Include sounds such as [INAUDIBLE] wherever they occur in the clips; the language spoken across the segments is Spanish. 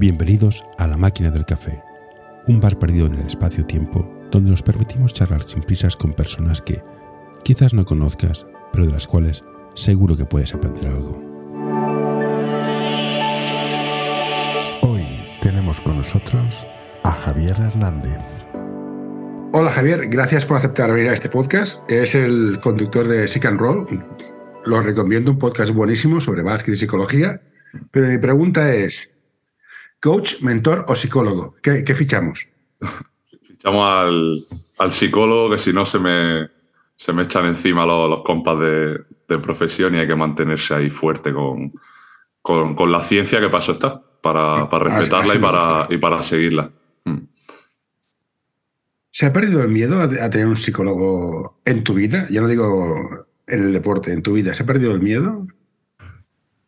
Bienvenidos a La Máquina del Café, un bar perdido en el espacio-tiempo donde nos permitimos charlar sin prisas con personas que quizás no conozcas, pero de las cuales seguro que puedes aprender algo. Hoy tenemos con nosotros a Javier Hernández. Hola Javier, gracias por aceptar venir a este podcast. Es el conductor de Sick and Roll. Lo recomiendo, un podcast buenísimo sobre básquet y psicología. Pero mi pregunta es, ¿coach, mentor o psicólogo? ¿Qué, fichamos? Fichamos al, psicólogo que si no se me, se me echan encima los, compas de, profesión y hay que mantenerse ahí fuerte con, con, la ciencia que pasó está, para, para respetarla y, para, y para seguirla. Mm. ¿Se ha perdido el miedo a, tener un psicólogo en tu vida? Ya no digo en el deporte, en tu vida. ¿Se ha perdido el miedo?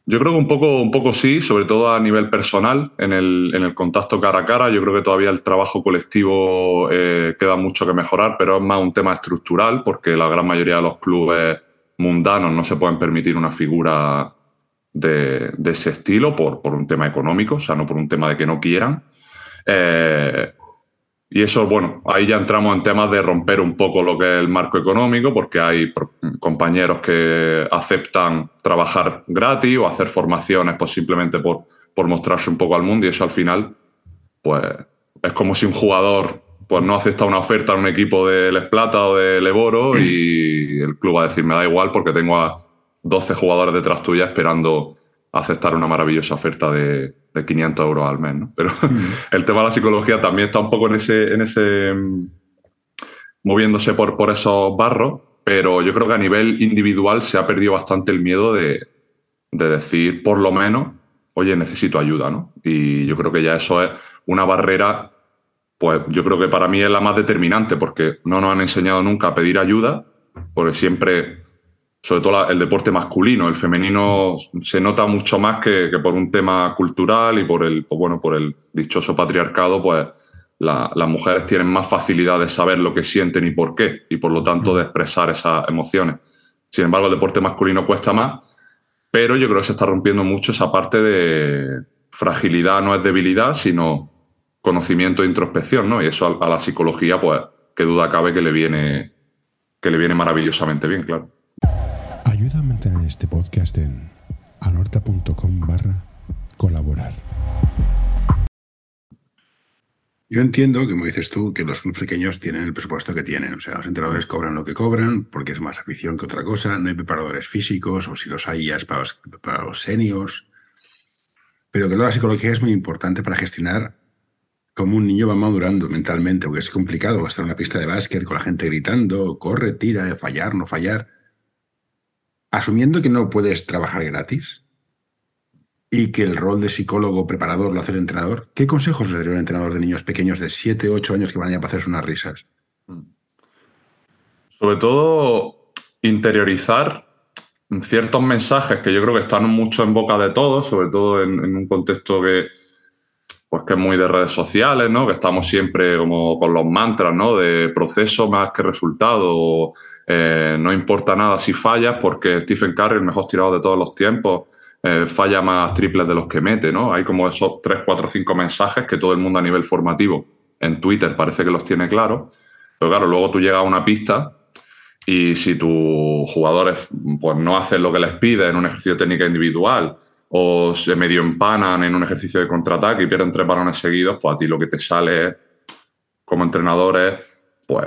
Yo creo que un poco, un poco sí, sobre todo a nivel personal, en el, en el contacto cara a cara. Yo creo que todavía el trabajo colectivo eh, queda mucho que mejorar, pero es más un tema estructural, porque la gran mayoría de los clubes mundanos no se pueden permitir una figura de, ese estilo por, por, un tema económico, o sea, no por un tema de que no quieran. Eh, y eso, bueno, ahí ya entramos en temas de romper un poco lo que es el marco económico, porque hay compañeros que aceptan trabajar gratis o hacer formaciones pues simplemente por, por mostrarse un poco al mundo y eso al final, pues es como si un jugador pues no acepta una oferta en un equipo de Les Plata o de Leboro y el club va a decir, me da igual porque tengo a 12 jugadores detrás tuya esperando aceptar una maravillosa oferta de, de 500 euros al mes. ¿no? Pero mm. [LAUGHS] el tema de la psicología también está un poco en ese, en ese mm, moviéndose por, por esos barros, pero yo creo que a nivel individual se ha perdido bastante el miedo de, de decir, por lo menos, oye, necesito ayuda, ¿no? Y yo creo que ya eso es una barrera, pues yo creo que para mí es la más determinante, porque no nos han enseñado nunca a pedir ayuda, porque siempre sobre todo el deporte masculino. El femenino se nota mucho más que, por un tema cultural y por el, pues bueno, por el dichoso patriarcado, pues las mujeres tienen más facilidad de saber lo que sienten y por qué, y por lo tanto de expresar esas emociones. Sin embargo, el deporte masculino cuesta más, pero yo creo que se está rompiendo mucho esa parte de fragilidad no es debilidad, sino conocimiento e introspección, ¿no? Y eso a, a la psicología, pues, qué duda cabe que le viene, que le viene maravillosamente bien, claro. Ayuda a mantener este podcast en anorta.com barra colaborar. Yo entiendo, como dices tú, que los clubes pequeños tienen el presupuesto que tienen. O sea, los entrenadores cobran lo que cobran porque es más afición que otra cosa. No hay preparadores físicos o si los hay ya es para los, para los seniors. Pero que la psicología es muy importante para gestionar cómo un niño va madurando mentalmente, porque es complicado estar en una pista de básquet con la gente gritando, corre, tira, fallar, no fallar asumiendo que no puedes trabajar gratis y que el rol de psicólogo preparador lo hace el entrenador, ¿qué consejos le daría un entrenador de niños pequeños de 7, 8 años que van a ir a pasarse unas risas? Sobre todo, interiorizar ciertos mensajes que yo creo que están mucho en boca de todos, sobre todo en, un contexto que, pues que es muy de redes sociales, ¿no? Que estamos siempre como con los mantras, ¿no? De proceso más que resultado. Eh, no importa nada si fallas porque Stephen Curry, el mejor tirador de todos los tiempos, eh, falla más triples de los que mete, ¿no? Hay como esos 3, 4, 5 mensajes que todo el mundo a nivel formativo en Twitter parece que los tiene claros. Pero claro, luego tú llegas a una pista y si tus jugadores pues, no hacen lo que les pide en un ejercicio de técnica individual o se medio empanan en un ejercicio de contraataque y pierden tres balones seguidos, pues a ti lo que te sale como entrenador es, pues,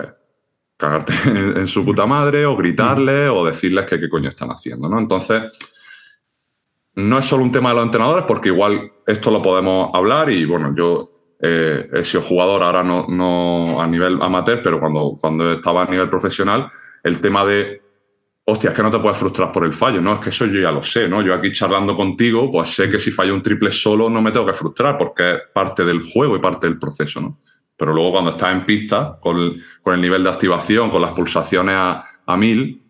cagarte [LAUGHS] en, su puta madre o gritarle o decirles que qué coño están haciendo, ¿no? Entonces, no es solo un tema de los entrenadores, porque igual esto lo podemos hablar y, bueno, yo eh, he sido jugador ahora no, no, a nivel amateur, pero cuando, cuando estaba a nivel profesional, el tema de, hostia, es que no te puedes frustrar por el fallo, ¿no? Es que eso yo ya lo sé, ¿no? Yo aquí charlando contigo, pues sé que si fallo un triple solo no me tengo que frustrar porque es parte del juego y parte del proceso, ¿no? Pero luego cuando estás en pista, con el, nivel de activación, con las pulsaciones a, a mil,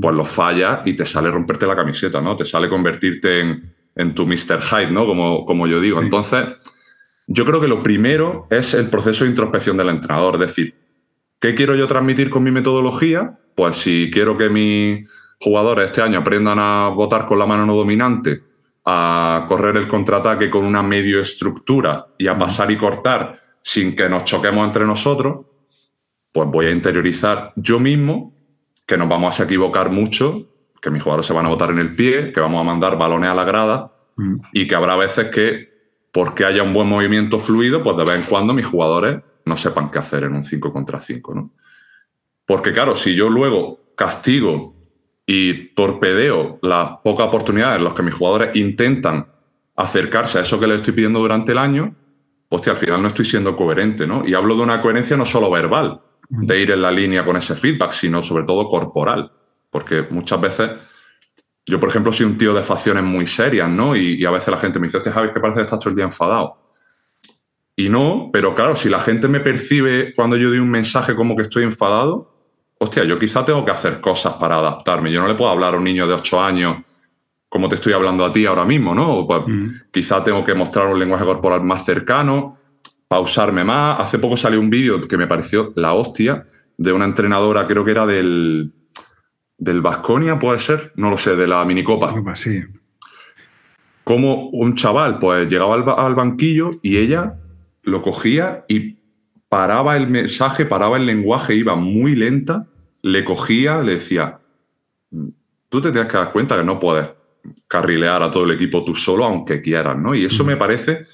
pues lo fallas y te sale romperte la camiseta, ¿no? Te sale convertirte en, en tu Mr. Hyde, ¿no? Como, como yo digo. Entonces, yo creo que lo primero es el proceso de introspección del entrenador. Es decir, ¿qué quiero yo transmitir con mi metodología? Pues si quiero que mis jugadores este año aprendan a votar con la mano no dominante a correr el contraataque con una medio estructura y a pasar y cortar sin que nos choquemos entre nosotros, pues voy a interiorizar yo mismo que nos vamos a equivocar mucho, que mis jugadores se van a botar en el pie, que vamos a mandar balones a la grada y que habrá veces que, porque haya un buen movimiento fluido, pues de vez en cuando mis jugadores no sepan qué hacer en un 5 contra 5, ¿no? Porque claro, si yo luego castigo y torpedeo las pocas oportunidades en las que mis jugadores intentan acercarse a eso que les estoy pidiendo durante el año, pues al final no estoy siendo coherente, ¿no? Y hablo de una coherencia no solo verbal, de ir en la línea con ese feedback, sino sobre todo corporal. Porque muchas veces, yo por ejemplo soy un tío de facciones muy serias, ¿no? Y, a veces la gente me dice, este Javi, que parece que estás todo el día enfadado. Y no, pero claro, si la gente me percibe cuando yo doy un mensaje como que estoy enfadado, hostia, yo quizá tengo que hacer cosas para adaptarme. Yo no le puedo hablar a un niño de 8 años como te estoy hablando a ti ahora mismo, ¿no? Pues, mm. Quizá tengo que mostrar un lenguaje corporal más cercano, pausarme más. Hace poco salió un vídeo que me pareció la hostia de una entrenadora, creo que era del del Vasconia, puede ser, no lo sé, de la minicopa. Sí. Como un chaval, pues llegaba al, al banquillo y ella lo cogía y paraba el mensaje, paraba el lenguaje, iba muy lenta, le cogía, le decía, tú te tienes que dar cuenta que no puedes carrilear a todo el equipo tú solo, aunque quieras, ¿no? Y eso me parece,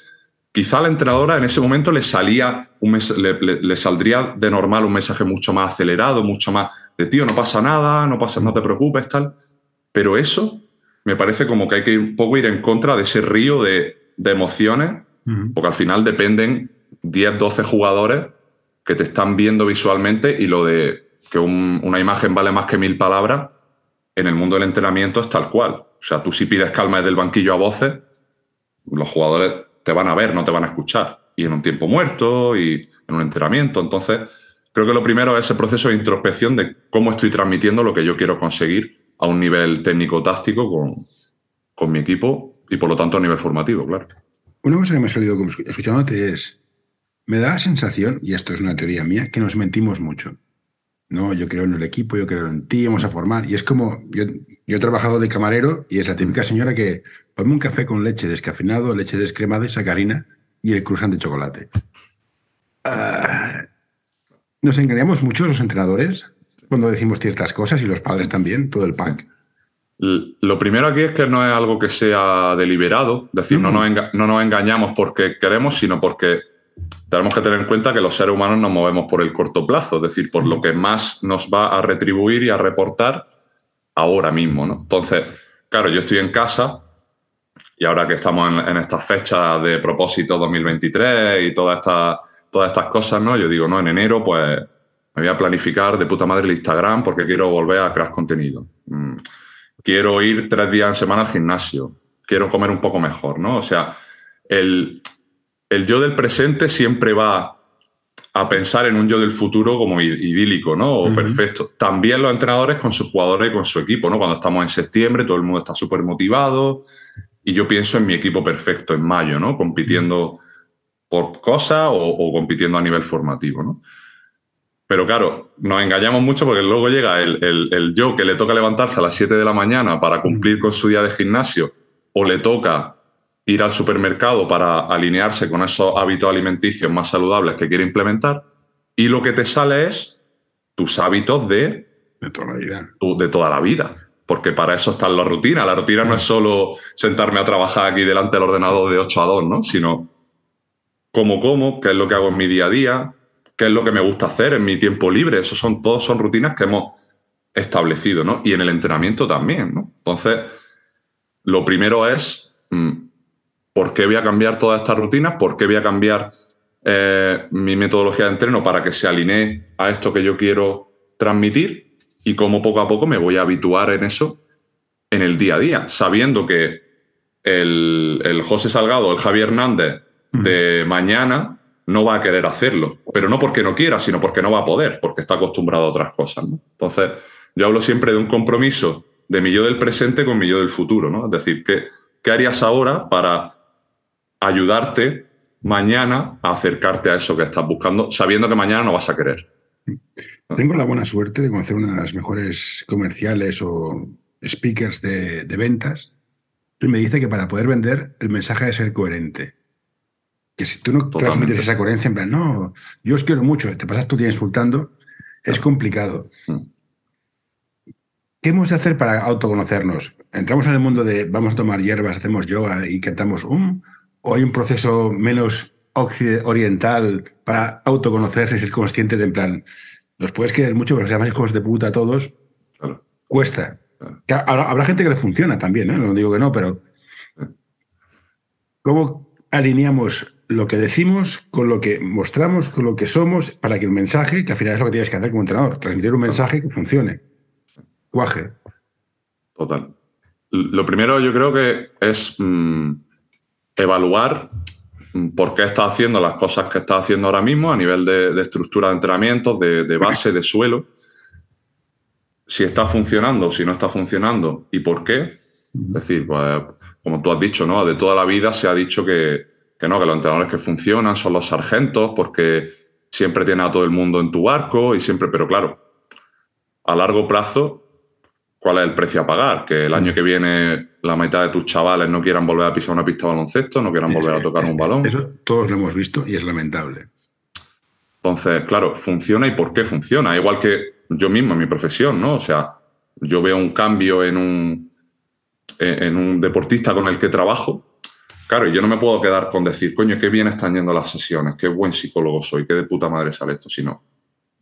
quizá a la entrenadora en ese momento le salía, un le, saldría de normal un mensaje mucho más acelerado, mucho más de, tío, no pasa nada, no pasa, no te preocupes, tal. Pero eso me parece como que hay que un poco ir en contra de ese río de, emociones, porque al final dependen 10, 12 jugadores que te están viendo visualmente y lo de que una imagen vale más que mil palabras, en el mundo del entrenamiento es tal cual. O sea, tú si pides calma desde el banquillo a voces, los jugadores te van a ver, no te van a escuchar. Y en un tiempo muerto y en un entrenamiento. Entonces, creo que lo primero es ese proceso de introspección de cómo estoy transmitiendo lo que yo quiero conseguir a un nivel técnico-táctico con, con mi equipo y por lo tanto a nivel formativo, claro. Una cosa que me ha salido escuchándote es, me da la sensación, y esto es una teoría mía, que nos mentimos mucho. No, yo creo en el equipo, yo creo en ti, vamos a formar. Y es como, yo, yo he trabajado de camarero y es la típica señora que ponme un café con leche descafeinado, leche descremada y sacarina y el cruzante de chocolate. Ah, ¿Nos engañamos mucho los entrenadores cuando decimos ciertas cosas y los padres también, todo el pack? Lo primero aquí es que no es algo que sea deliberado, es decir, no, nos no nos engañamos porque queremos, sino porque tenemos que tener en cuenta que los seres humanos nos movemos por el corto plazo, es decir, por lo que más nos va a retribuir y a reportar ahora mismo. ¿no? Entonces, claro, yo estoy en casa y ahora que estamos en, esta fecha de propósito 2023 y todas estas, todas estas cosas, ¿no? Yo digo, no, en enero pues me voy a planificar de puta madre el Instagram porque quiero volver a crear contenido. Mm, quiero ir tres días en semana al gimnasio. Quiero comer un poco mejor, ¿no? O sea, el, el yo del presente siempre va a pensar en un yo del futuro como idílico, ¿no? O perfecto. También los entrenadores con sus jugadores y con su equipo, ¿no? Cuando estamos en septiembre, todo el mundo está súper motivado y yo pienso en mi equipo perfecto en mayo, ¿no? Compitiendo por cosas o, compitiendo a nivel formativo, ¿no? Pero claro, nos engañamos mucho porque luego llega el, el yo que le toca levantarse a las 7 de la mañana para cumplir con su día de gimnasio o le toca ir al supermercado para alinearse con esos hábitos alimenticios más saludables que quiere implementar y lo que te sale es tus hábitos de, de toda la vida. de toda la vida. Porque para eso está la rutina. La rutina no es solo sentarme a trabajar aquí delante del ordenador de 8 a 2, ¿no? Sino cómo como, qué es lo que hago en mi día a día, qué es lo que me gusta hacer en mi tiempo libre. Eso son, todos son rutinas que hemos establecido, ¿no? Y en el entrenamiento también, ¿no? Entonces, lo primero es mm, ¿Por qué voy a cambiar todas estas rutinas? ¿Por qué voy a cambiar eh, mi metodología de entreno para que se alinee a esto que yo quiero transmitir? Y cómo poco a poco me voy a habituar en eso en el día a día, sabiendo que el, el José Salgado, el Javier Hernández de mañana no va a querer hacerlo, pero no porque no quiera, sino porque no va a poder, porque está acostumbrado a otras cosas. Entonces, yo hablo siempre de un compromiso de mi yo del presente con mi yo del futuro, ¿no? Es decir, ¿qué, qué harías ahora para ayudarte mañana a acercarte a eso que estás buscando, sabiendo que mañana no vas a querer. Tengo la buena suerte de conocer una de las mejores comerciales o speakers de, ventas me dice que para poder vender el mensaje debe ser coherente. Que si tú no transmites esa coherencia, en plan, no, yo os quiero mucho, te pasas tu día insultando, es complicado. Mm. ¿Qué hemos de hacer para autoconocernos? ¿Entramos en el mundo de vamos a tomar hierbas, hacemos yoga y cantamos um? ¿O hay un proceso menos oriental para autoconocerse y ser consciente de en plan, nos puedes querer mucho, pero seamos hijos de puta todos? Cuesta. Habrá, gente que le funciona también, ¿eh? no digo que no, pero ¿cómo alineamos lo que decimos con lo que mostramos, con lo que somos, para que el mensaje, que al final es lo que tienes que hacer como entrenador, transmitir un mensaje que funcione? Cuaje. Total. Lo primero yo creo que es mm, evaluar por qué estás haciendo las cosas que estás haciendo ahora mismo a nivel de, estructura de entrenamiento, de, base, de suelo. Si está funcionando, si no está funcionando y por qué. Es decir, pues, como tú has dicho, ¿no? De toda la vida se ha dicho que, que no, que los entrenadores que funcionan son los sargentos porque siempre tiene a todo el mundo en tu barco y siempre, pero claro, a largo plazo cuál es el precio a pagar. Que el año que viene la mitad de tus chavales no quieran volver a pisar una pista de baloncesto, no quieran volver a tocar un balón. Eso todos lo hemos visto y es lamentable. Entonces, claro, funciona y por qué funciona. Igual que yo mismo en mi profesión, ¿no? O sea, yo veo un cambio en un, en un deportista con el que trabajo. Claro, y yo no me puedo quedar con decir, coño, qué bien están yendo las sesiones, qué buen psicólogo soy, qué de puta madre sale esto, sino,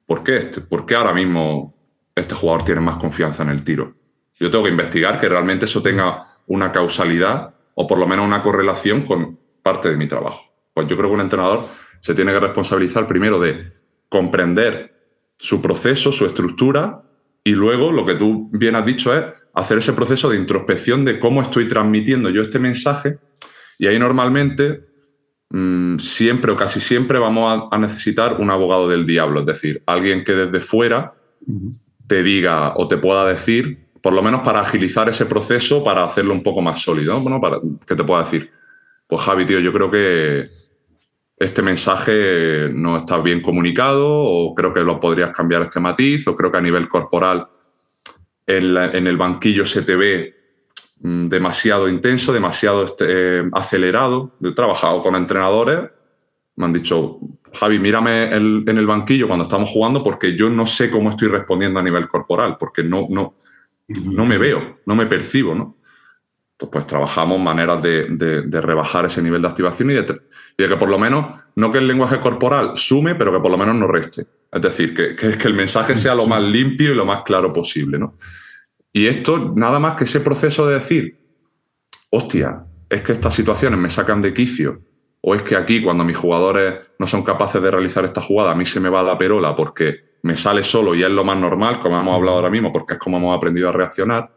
¿por qué, este, ¿por qué ahora mismo este jugador tiene más confianza en el tiro. Yo tengo que investigar que realmente eso tenga una causalidad o por lo menos una correlación con parte de mi trabajo. Pues yo creo que un entrenador se tiene que responsabilizar primero de comprender su proceso, su estructura y luego lo que tú bien has dicho es hacer ese proceso de introspección de cómo estoy transmitiendo yo este mensaje y ahí normalmente mm, siempre o casi siempre vamos a, a, necesitar un abogado del diablo, es decir, alguien que desde fuera te diga o te pueda decir, por lo menos para agilizar ese proceso, para hacerlo un poco más sólido, Bueno, para que te pueda decir, pues Javi, tío, yo creo que este mensaje no está bien comunicado o creo que lo podrías cambiar este matiz o creo que a nivel corporal en, el banquillo se te ve mm, demasiado intenso, demasiado este, acelerado. Yo he trabajado con entrenadores, me han dicho, Javi, mírame en el banquillo cuando estamos jugando porque yo no sé cómo estoy respondiendo a nivel corporal, porque no, no, no me veo, no me percibo, ¿no? Entonces, pues trabajamos maneras de, rebajar ese nivel de activación y de, que por lo menos, no que el lenguaje corporal sume, pero que por lo menos no reste. Es decir, que, que, el mensaje sea lo más limpio y lo más claro posible, ¿no? Y esto, nada más que ese proceso de decir, hostia, es que estas situaciones me sacan de quicio o es que aquí cuando mis jugadores no son capaces de realizar esta jugada, a mí se me va la perola porque me sale solo y es lo más normal, como hemos hablado ahora mismo, porque es como hemos aprendido a reaccionar,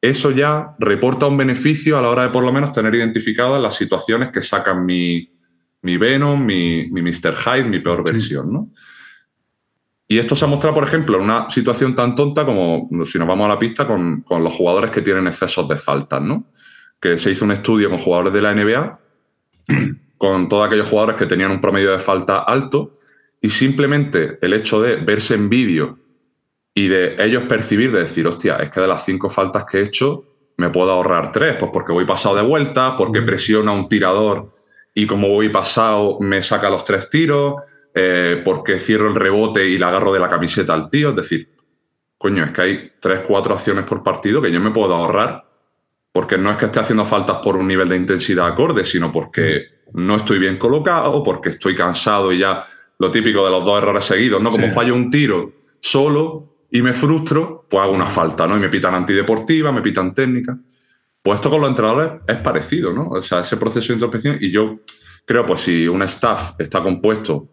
eso ya reporta un beneficio a la hora de por lo menos tener identificadas las situaciones que sacan mi, mi Venom, mi, mi Mr. Hyde, mi peor versión, ¿no? Y esto se ha mostrado, por ejemplo, en una situación tan tonta como, si nos vamos a la pista, con, con los jugadores que tienen excesos de faltas, ¿no? Que se hizo un estudio con jugadores de la NBA con todos aquellos jugadores que tenían un promedio de falta alto y simplemente el hecho de verse en vídeo y de ellos percibir, de decir, hostia, es que de las cinco faltas que he hecho me puedo ahorrar tres, pues porque voy pasado de vuelta, porque mm. presiona un tirador y como voy pasado me saca los tres tiros, eh, porque cierro el rebote y le agarro de la camiseta al tío, es decir, coño, es que hay tres, cuatro acciones por partido que yo me puedo ahorrar porque no es que esté haciendo faltas por un nivel de intensidad acorde, sino porque no estoy bien colocado, porque estoy cansado y ya lo típico de los dos errores seguidos, ¿no? Como fallo un tiro solo y me frustro, pues hago una falta, ¿no? Y me pitan antideportiva, me pitan técnica. Pues esto con los entrenadores es parecido, ¿no? O sea, ese proceso de introspección y yo creo, pues si un staff está compuesto,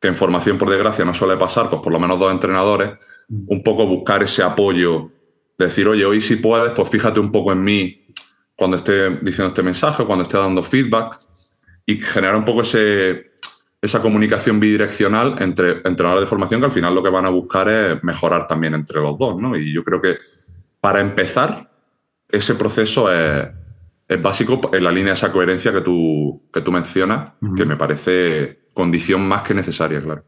que en formación por desgracia no suele pasar, pues por lo menos dos entrenadores, un poco buscar ese apoyo, decir, oye, hoy si puedes, pues fíjate un poco en mí, cuando esté diciendo este mensaje, cuando esté dando feedback y generar un poco ese, esa comunicación bidireccional entre entrenadores de formación que al final lo que van a buscar es mejorar también entre los dos. ¿no? Y yo creo que para empezar, ese proceso es, es básico en la línea de esa coherencia que tú, que tú mencionas, que me parece condición más que necesaria, claro.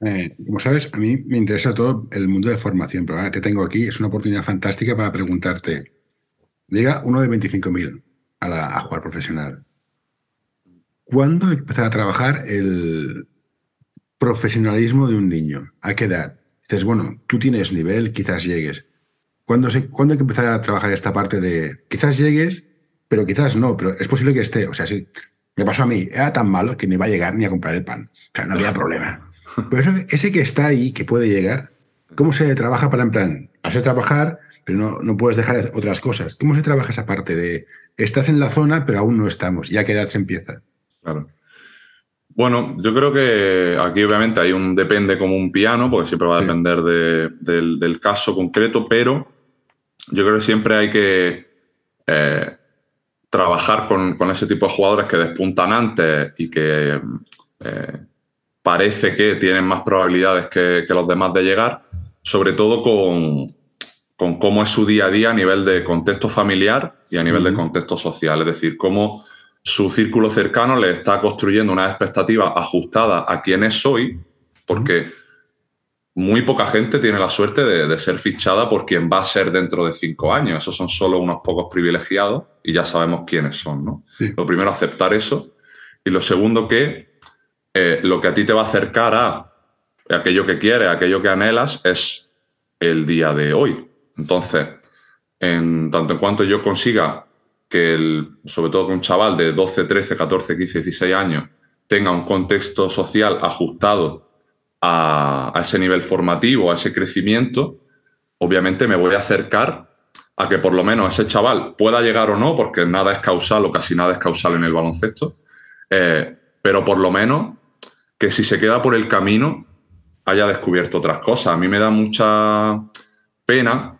Eh, como sabes, a mí me interesa todo el mundo de formación, pero ahora te tengo aquí, es una oportunidad fantástica para preguntarte llega uno de 25.000 a, a jugar profesional. ¿Cuándo empezar a trabajar el profesionalismo de un niño? ¿A qué edad? Dices, bueno, tú tienes nivel, quizás llegues. ¿Cuándo, se, ¿Cuándo hay que empezar a trabajar esta parte de quizás llegues, pero quizás no, pero es posible que esté? O sea, si me pasó a mí, era tan malo que ni va a llegar ni a comprar el pan. O sea, no había problema. [LAUGHS] Pero ese que está ahí, que puede llegar, ¿cómo se trabaja para en plan? De trabajar, pero no, no puedes dejar otras cosas. ¿Cómo se trabaja esa parte de estás en la zona, pero aún no estamos? ¿Ya qué edad se empieza? Claro. Bueno, yo creo que aquí obviamente hay un depende como un piano, porque siempre va a depender del, caso concreto, pero yo creo que siempre hay que eh, trabajar con, ese tipo de jugadores que despuntan antes y que eh, parece que tienen más probabilidades que, los demás de llegar, sobre todo con, con, cómo es su día a día a nivel de contexto familiar y a nivel de contexto social, es decir, cómo su círculo cercano le está construyendo una expectativa ajustada a quién es hoy, porque muy poca gente tiene la suerte de, ser fichada por quien va a ser dentro de cinco años. Esos son solo unos pocos privilegiados y ya sabemos quiénes son. ¿no? Lo primero, aceptar eso. Y lo segundo, que eh, lo que a ti te va a acercar a aquello que quieres, aquello que anhelas, es el día de hoy. Entonces, en tanto en cuanto yo consiga que, el, sobre todo que un chaval de 12, 13, 14, 15, 16 años tenga un contexto social ajustado a, ese nivel formativo, a ese crecimiento, obviamente me voy a acercar a que por lo menos ese chaval pueda llegar o no, porque nada es causal o casi nada es causal en el baloncesto, eh, pero por lo menos que si se queda por el camino haya descubierto otras cosas. A mí me da mucha pena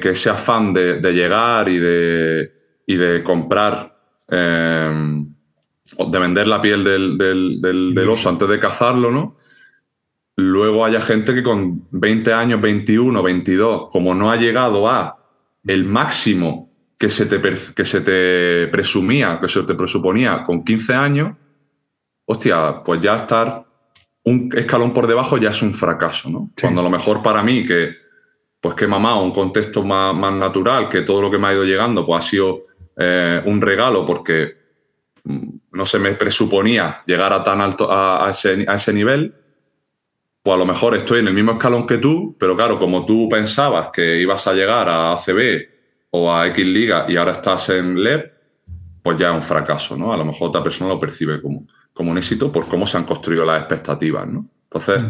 que, ese afán de llegar y de, y de comprar, eh, de vender la piel del, del, oso antes de cazarlo, ¿no? Luego haya gente que con 20 años, 21, 22, como no ha llegado a el máximo que se te, que se te presumía, que se te presuponía con 15 años, hostia, pues ya estar un escalón por debajo ya es un fracaso, ¿no? Cuando a lo mejor para mí, que pues que mamá, un contexto más, más, natural, que todo lo que me ha ido llegando, pues ha sido eh, un regalo porque mm, no se me presuponía llegar a tan alto a, ese, a, ese, nivel, pues a lo mejor estoy en el mismo escalón que tú, pero claro, como tú pensabas que ibas a llegar a ACB o a X Liga y ahora estás en LEP, pues ya es un fracaso, ¿no? A lo mejor otra persona lo percibe como, como un éxito por cómo se han construido las expectativas, ¿no? Entonces,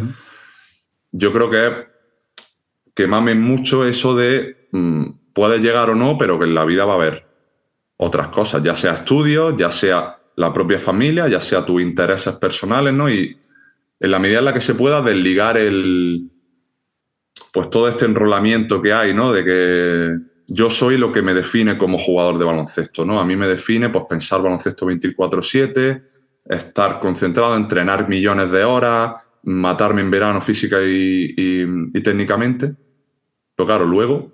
yo creo que, que mamen mucho eso de mm, puedes llegar o no, pero que en la vida va a haber otras cosas, ya sea estudios, ya sea la propia familia, ya sea tus intereses personales, ¿no? Y en la medida en la que se pueda desligar el, pues todo este enrolamiento que hay, ¿no? De que yo soy lo que me define como jugador de baloncesto, ¿no? A mí me define, pues, pensar baloncesto 24/7, estar concentrado, entrenar millones de horas, matarme en verano física y, y técnicamente. Pero claro, luego,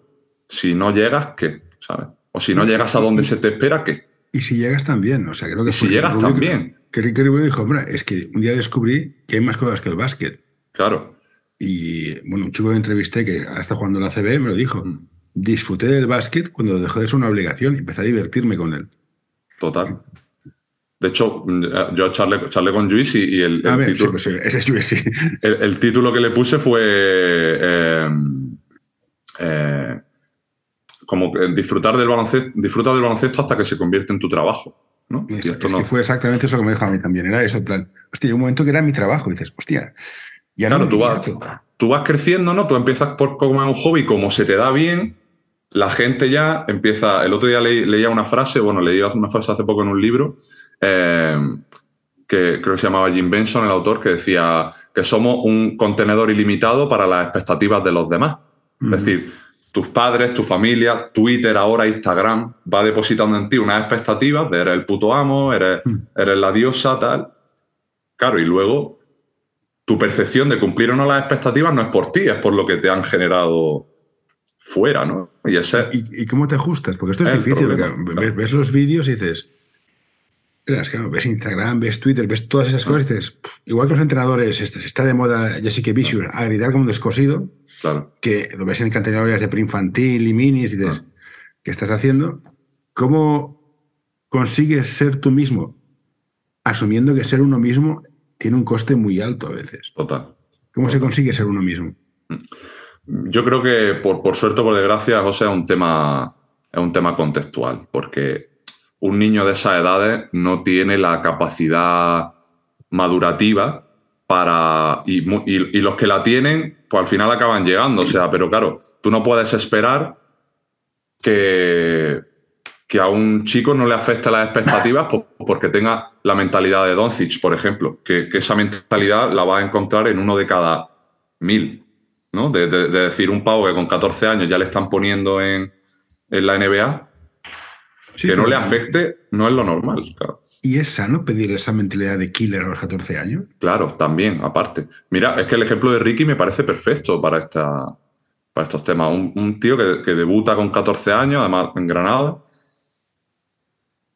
si no llegas, ¿qué? ¿Sabes? O si no llegas a donde se te espera, ¿qué? Y si llegas también, o sea, creo que... Y si llegas también. Que Ricky Rubio dijo, hombre, es que un día descubrí que hay más cosas que el básquet. Claro. Y bueno, un chico que entrevisté que está jugando en la CB me lo dijo. Mm. Disfruté del básquet cuando dejó de ser una obligación y empecé a divertirme con él. Total. De hecho, yo charlé, con Luis y, el, título, ese es Luis, sí. El, título que le puse fue eh, eh, como disfrutar del baloncesto, disfruta del baloncesto hasta que se convierte en tu trabajo. ¿no? Es, que fue exactamente eso que me dijo a mí también. Era eso, en plan, hostia, un momento que era mi trabajo. Y dices, hostia, ya no tú vas, tú vas creciendo, ¿no? Tú empiezas por como un hobby, como se te da bien, la gente ya empieza. El otro día leía una frase, bueno, leía una frase hace poco en un libro, eh, que creo que se llamaba Jim Benson, el autor, que decía que somos un contenedor ilimitado para las expectativas de los demás. Es decir, tus padres, tu familia, Twitter, ahora Instagram, va depositando en ti unas expectativas de eres el puto amo, eres, mm. eres la diosa, tal. Claro, y luego tu percepción de cumplir o no las expectativas no es por ti, es por lo que te han generado fuera, ¿no? Y, ese, ¿Y, cómo te ajustas? Porque esto es, difícil, ves, los vídeos y dices, ves Instagram, ves Twitter, ves todas esas cosas y dices, igual que los entrenadores, este, está de moda Jessica Vicious, a gritar como un descosido, Claro. Que lo ves en categorías de preinfantil y minis y dices, que estás haciendo, ¿cómo consigues ser tú mismo? Asumiendo que ser uno mismo tiene un coste muy alto a veces. Total. ¿Cómo se consigue ser uno mismo? Yo creo que por, por suerte o por desgracia, José, es un tema, es un tema contextual, porque un niño de esas edades no tiene la capacidad madurativa para. Y, los que la tienen, pues al final acaban llegando. O sea, pero claro, tú no puedes esperar que, que a un chico no le afecte las expectativas porque tenga la mentalidad de Doncic, por ejemplo, que, esa mentalidad la va a encontrar en uno de cada mil. ¿no? De, decir, un pavo que con 14 años ya le están poniendo en, en la NBA, que no le afecte, no es lo normal. Claro. ¿Y es sano pedir esa mentalidad de killer a los 14 años? Claro, también, aparte. Mira, es que el ejemplo de Ricky me parece perfecto para, esta, para estos temas. Un, tío que, que, debuta con 14 años, además en Granada.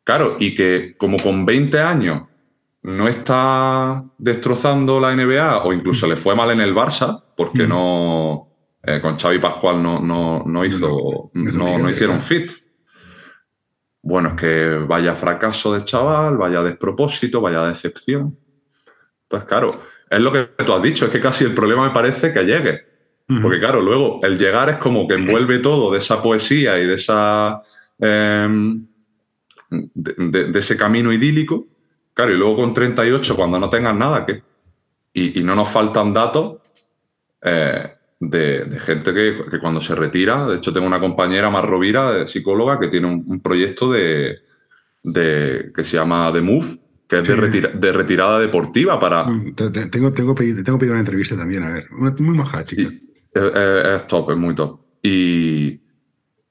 Claro, y que como con 20 años no está destrozando la NBA o incluso le fue mal en el Barça porque no eh, con Xavi Pascual no, no, no hizo no, no hicieron fit. Bueno, es que vaya fracaso de chaval, vaya despropósito, vaya decepción. Pues claro, es lo que tú has dicho, es que casi el problema me parece que llegue. Porque claro, luego el llegar es como que envuelve todo de esa poesía y de esa em, de, ese camino idílico Claro, y luego con 38, cuando no tengas nada, ¿qué? Y, no nos faltan datos eh, de, gente que, cuando se retira, de hecho tengo una compañera más Rovira, psicóloga, que tiene un, proyecto de, que se llama The Move, que es de, retirada deportiva para... Mm, tengo, tengo, pedido, tengo pedido una entrevista también, a ver, muy maja, chica. es, top, es muy top. Y,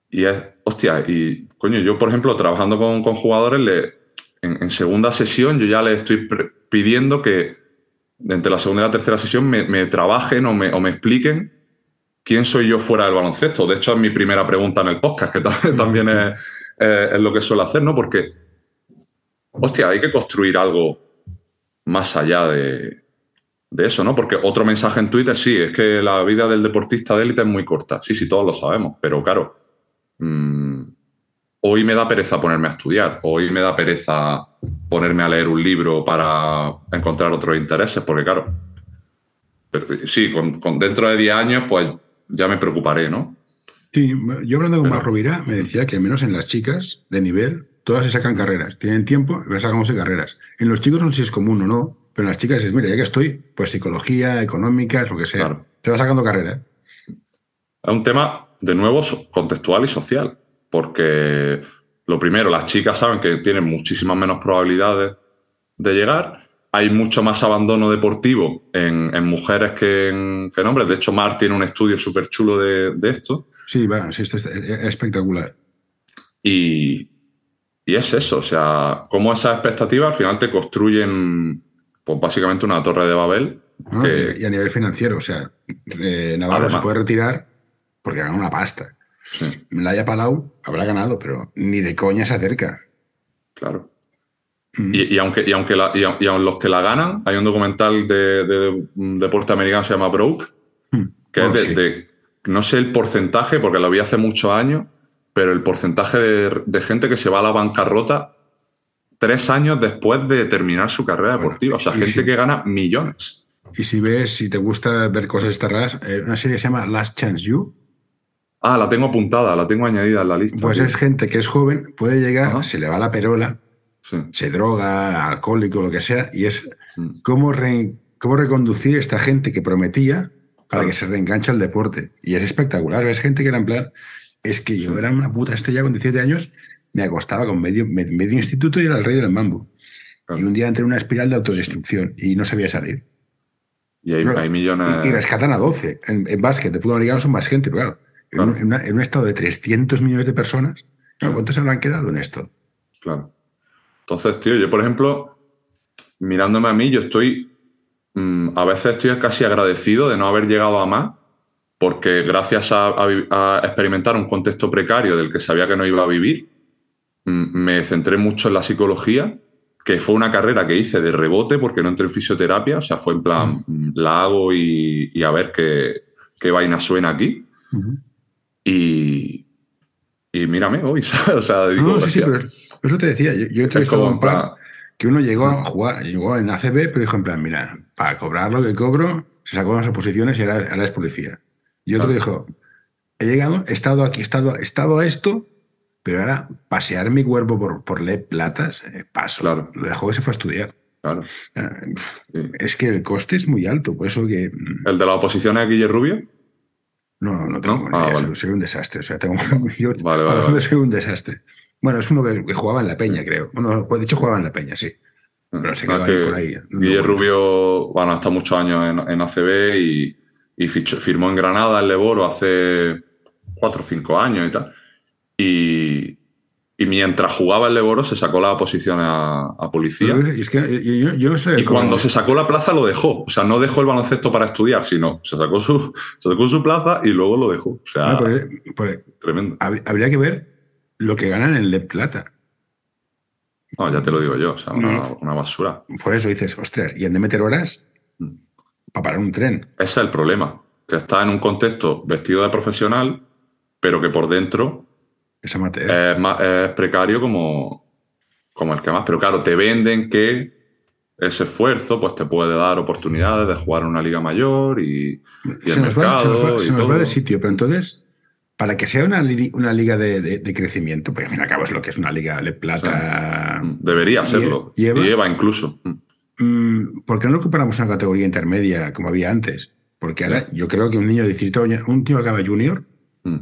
y es, hostia, y coño, yo por ejemplo, trabajando con, con jugadores, le, en, segunda sesión yo ya le estoy pidiendo que entre la segunda y la tercera sesión me, trabajen o me, o me, expliquen quién soy yo fuera del baloncesto. De hecho, es mi primera pregunta en el podcast, que [LAUGHS] también es, es, lo que suelo hacer, ¿no? Porque, hostia, hay que construir algo más allá de, de eso, ¿no? Porque otro mensaje en Twitter, sí, es que la vida del deportista de élite es muy corta. Sí, sí, todos lo sabemos, pero claro, mmm, hoy me da pereza ponerme a estudiar, hoy me da pereza ponerme a leer un libro para encontrar otros intereses, porque claro, sí, con, dentro de 10 años pues ya me preocuparé, ¿no? Sí, yo hablando con Mar Rovira me decía que menos en las chicas de nivel, todas se sacan carreras, tienen tiempo, las sacamos carreras. En los chicos no sé si es común o no, pero en las chicas es, mira, ya que estoy, pues psicología, económica, lo que sea, se va sacando carreras. Es un tema, de nuevo, contextual y social porque lo primero, las chicas saben que tienen muchísimas menos probabilidades de llegar. Hay mucho más abandono deportivo en, mujeres que en, hombres. De hecho, Mar tiene un estudio súper chulo de, esto. Sí, va, sí, es espectacular. Y, es eso, o sea, cómo esas expectativas al final te construyen, pues básicamente una torre de Babel. Y a nivel financiero, o sea, eh, Navarro se puede retirar porque gana una pasta. La haya Palau habrá ganado, pero ni de coña se acerca. Claro. Mm. Y, aunque, y, aunque y, los que la ganan, hay un documental de, deporte americano que se llama Broke, mm. que es oh, de, no sé el porcentaje, porque lo vi hace muchos años, pero el porcentaje de, gente que se va a la bancarrota tres años después de terminar su carrera deportiva. o sea, gente que gana millones. Y si ves, si te gusta ver cosas estas eh, una serie se llama Last Chance You, Ah, la tengo apuntada, la tengo añadida en la lista. Pues es gente que es joven, puede llegar, se le va la perola, se droga, alcohólico, lo que sea, y es mm. cómo, cómo reconducir esta gente que prometía para que se reenganche al deporte. Y es espectacular. Es gente que era en plan, es que yo era una puta estrella con 17 años, me acostaba con medio, medio instituto y era el rey del mambo. Y un día entré en una espiral de autodestrucción y no sabía salir. Y hay, millones. Y, rescatan a 12. En, en básquet, de fútbol americano son más gente, claro en, un estado de 300 millones de personas, ¿cuántos se habrán quedado en esto? Claro. Entonces, tío, yo, por ejemplo, mirándome a mí, yo estoy, mm, a veces estoy casi agradecido de no haber llegado a más, porque gracias a, experimentar un contexto precario del que sabía que no iba a vivir, mm, me centré mucho en la psicología, que fue una carrera que hice de rebote porque no entré en fisioterapia, o sea, fue en plan, mm. la hago y, a ver qué, qué, vaina suena aquí. Y, y mírame hoy, [LAUGHS] ¿sabes? O sea, digo, No, sí, sí, pero eso te decía. Yo, yo he entrevistado a un plan- que uno llegó a jugar, llegó en ACB, pero dijo en plan, mira, para cobrar lo que cobro, se sacó unas oposiciones y ahora, ahora es policía. Y otro Claro. dijo, he llegado, he estado aquí, he estado, he estado a esto, pero ahora pasear mi cuerpo por, por Le Platas, eh, paso. Claro. Lo dejó y se fue a estudiar. claro, Ah, sí. Es que el coste es muy alto, por eso que... mm, ¿El de las oposiciones de Guille Rubio? No, no tengo ¿No? Ah, soy- vale. soy un desastre. O sea, tengo, [LAUGHS] yo Vale, vale. soy un desastre. Bueno, es uno que, que jugaba en la Peña, creo. Bueno, de hecho jugaba en la Peña, sí. Pero se quedó ahí por ahí. dando Guille vueltas. Rubio, bueno, está muchos años en, en ACB y, y fichó- firmó en Granada el Leboro hace cuatro o cinco años y tal. Y, y mientras jugaba el Leboro se sacó la posición a, a policía. Es- que yo, yo, yo no sé Y cuando se sacó la plaza lo dejó. O sea, no dejó el baloncesto para estudiar, sino se sacó su, [LAUGHS] se sacó su plaza y luego lo dejó. O sea, No, pero- pero tremendo. hab- habría que ver lo que ganan en Le Plata. No, ya te lo digo yo. O sea, una, No. una basura. Por eso dices, ostras, y han de meter horas Mm. para parar un tren. Ese es el problema. Que está en un contexto vestido de profesional, pero que por dentro es, más- es precario como, como el que más. Pero claro, te venden que ese esfuerzo pues te puede dar oportunidades de jugar en una liga mayor y, y se el nos, va, se nos va- mercado se nos va de sitio, pero entonces, para que sea una, li- una liga de, de- de crecimiento, pues al fin y al cabo es lo que es una liga Le Plata. Debería serlo. Lleva- incluso. Mm, ¿Por qué no recuperamos una categoría intermedia como había antes? Porque ahora yo creo que un niño de 17 años, un tío que acaba junior, Mm.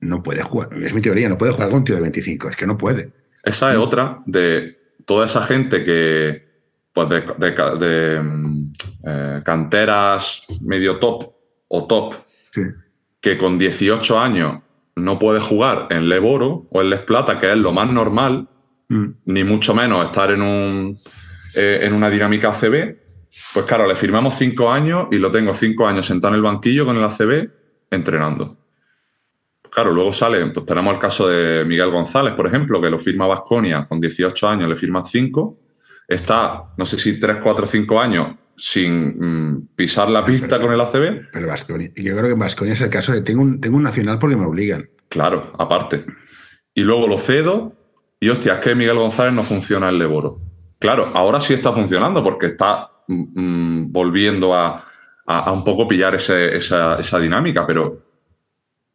no puede jugar. Es mi teoría, no puede jugar con un tío de 25, es que no puede. Esa es otra de toda esa gente que, pues de, de- de, mm, eh, canteras medio top o top, Sí. Que con 18 años no puede jugar en Leboro o en Les Plata, que es lo más normal, Mm. ni mucho menos estar en, un, eh, en una dinámica ACB, pues claro, le firmamos cinco años y lo tengo cinco años sentado en el banquillo con el ACB entrenando. Claro, luego sale, pues tenemos el caso de Miguel González, por ejemplo, que lo firma Vasconia con 18 años, le firma 5, está, no sé si 3, 4, 5 años sin mm, pisar la pista con el ACB, Pero Baskonia, yo creo que en Baskonia es el caso de tengo un, tengo un nacional porque me obligan. claro, aparte. Y luego lo cedo y hostia, es que Miguel González no funciona el Leboro. Claro, ahora sí está funcionando porque está mm, mm, volviendo a, a- a un poco pillar ese- esa, esa dinámica, pero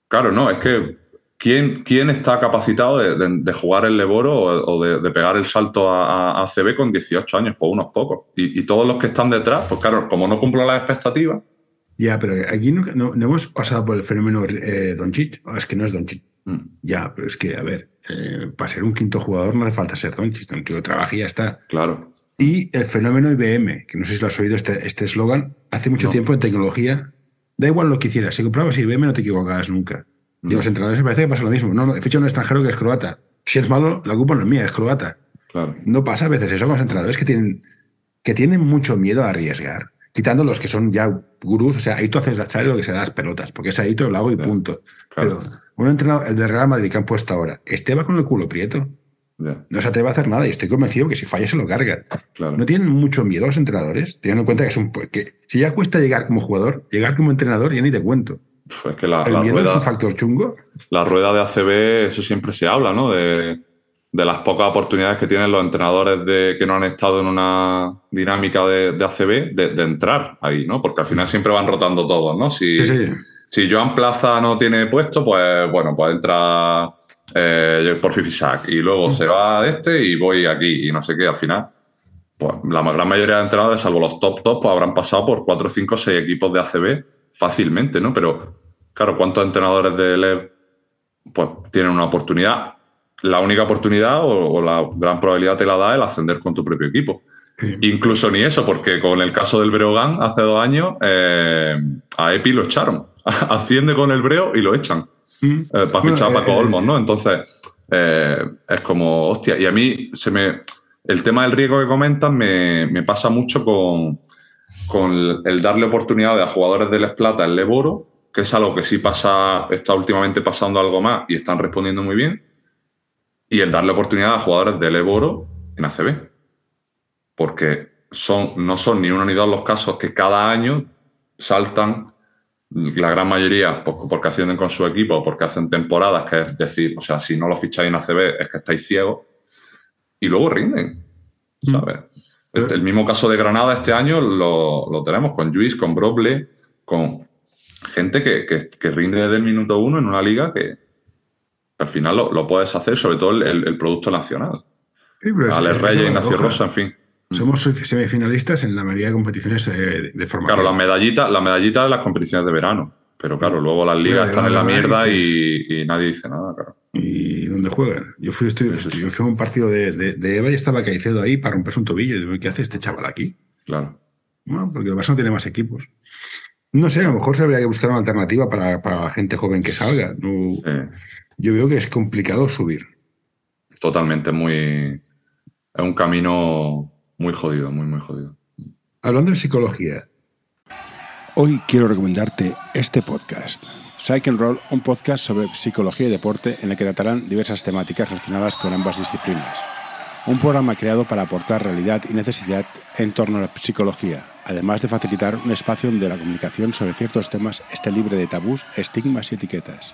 claro, no, es que ¿quién, quién está capacitado de, de- de jugar el Leboro o, o de, de pegar el salto a, a, CB con 18 años? Pues unos pocos. Y, y todos los que están detrás, pues claro, como no cumplo las expectativas, Ya, pero aquí no, no- no hemos pasado por el fenómeno eh, Doncic. Oh, es que no es Doncic. mm, Ya, pero es que, a ver, eh, para ser un quinto jugador no hace falta ser Doncic. Un tío trabaja y ya está. claro. Y el fenómeno IBM, que no sé si lo has oído este este eslogan, hace mucho No. tiempo en tecnología. Da igual lo que hicieras, si comprabas IBM no te equivocabas nunca. Mm. los entrenadores me parece que pasa lo mismo. No, no, he fichado a un extranjero que es croata. Si es malo, la culpa no es mía, es croata. Claro. No pasa a veces eso con los entrenadores que tienen, que tienen mucho miedo a arriesgar. Quitando los que son ya gurús, o sea, ahí tú haces la lo que se da las pelotas, porque es ahí todo lo hago y punto. claro. Pero un entrenador, el de Real Madrid que han puesto ahora, este va con el culo prieto. No se atreve a hacer nada y estoy convencido que si falla se lo cargan. claro. No tienen mucho miedo los entrenadores, teniendo en cuenta que es un que si ya cuesta llegar como jugador, llegar como entrenador ya ni te cuento. Uf, Es que la, El la miedo es un factor chungo. la rueda de ACB, eso siempre se habla, ¿no? De, de las pocas oportunidades que tienen los entrenadores de, que no han estado en una dinámica de, de ACB de, de entrar ahí, ¿no? Porque al final siempre van rotando todos, ¿no? Si, Sí, sí. si Joan Plaza no tiene puesto, pues bueno, pues entra eh, por Fifisac y luego se va este y voy aquí y no sé qué. Al final, pues la gran mayoría de entrenadores, salvo los top top, pues habrán pasado por 4, 5, 6 equipos de ACB fácilmente, ¿no? Pero claro, ¿cuántos entrenadores de LEV pues tienen una oportunidad? La única oportunidad o, o la gran probabilidad te la da el ascender con tu propio equipo. Sí. Incluso ni eso, porque con el caso del Breogán hace dos años eh, a Epi lo echaron. [LAUGHS] Asciende con el Breo y lo echan Mm. eh, para Bueno, fichar a Paco eh, Olmos, ¿no? Entonces, eh, es como, hostia, y a mí se me. El tema del riesgo que comentan me, me pasa mucho con, con el, darle oportunidades a jugadores del Esplata en Leboro, que es algo que sí pasa, está últimamente pasando algo más y están respondiendo muy bien, y el darle oportunidad a jugadores del Leboro en ACB. Porque son, no son ni uno ni dos los casos que cada año saltan la gran mayoría porque ascienden con su equipo o porque hacen temporadas, que es decir, o sea, si no lo ficháis en ACB es que estáis ciegos y luego rinden, mm. Este, el mismo caso de Granada este año lo, tenemos con Luis, con Broble, con gente que, rinde desde el minuto uno en una liga que al final lo, puedes hacer, sobre todo el, producto nacional. Sí, Alex Reyes, Ignacio Rosa, en fin. Somos semifinalistas en la mayoría de competiciones de, formación. Claro, la medallita, la medallita de las competiciones de verano. Pero claro, luego las ligas están en la mierda y, nadie dice nada, claro. ¿Y dónde juegan? Yo fui, yo fui a un partido de, Eva y estaba Caicedo ahí para romperse un tobillo. Y digo, ¿qué hace este chaval aquí? Claro. Bueno, porque el Barça no tiene más equipos. No sé, a lo mejor se habría que buscar una alternativa para, para la gente joven que salga. Yo veo que es complicado subir. Totalmente, muy. Es un camino muy jodido, muy, muy jodido. Hablando de psicología. Hoy quiero recomendarte este podcast. Psych and Roll, un podcast sobre psicología y deporte en el que tratarán diversas temáticas relacionadas con ambas disciplinas. Un programa creado para aportar realidad y necesidad en torno a la psicología, además de facilitar un espacio donde la comunicación sobre ciertos temas esté libre de tabús, estigmas y etiquetas.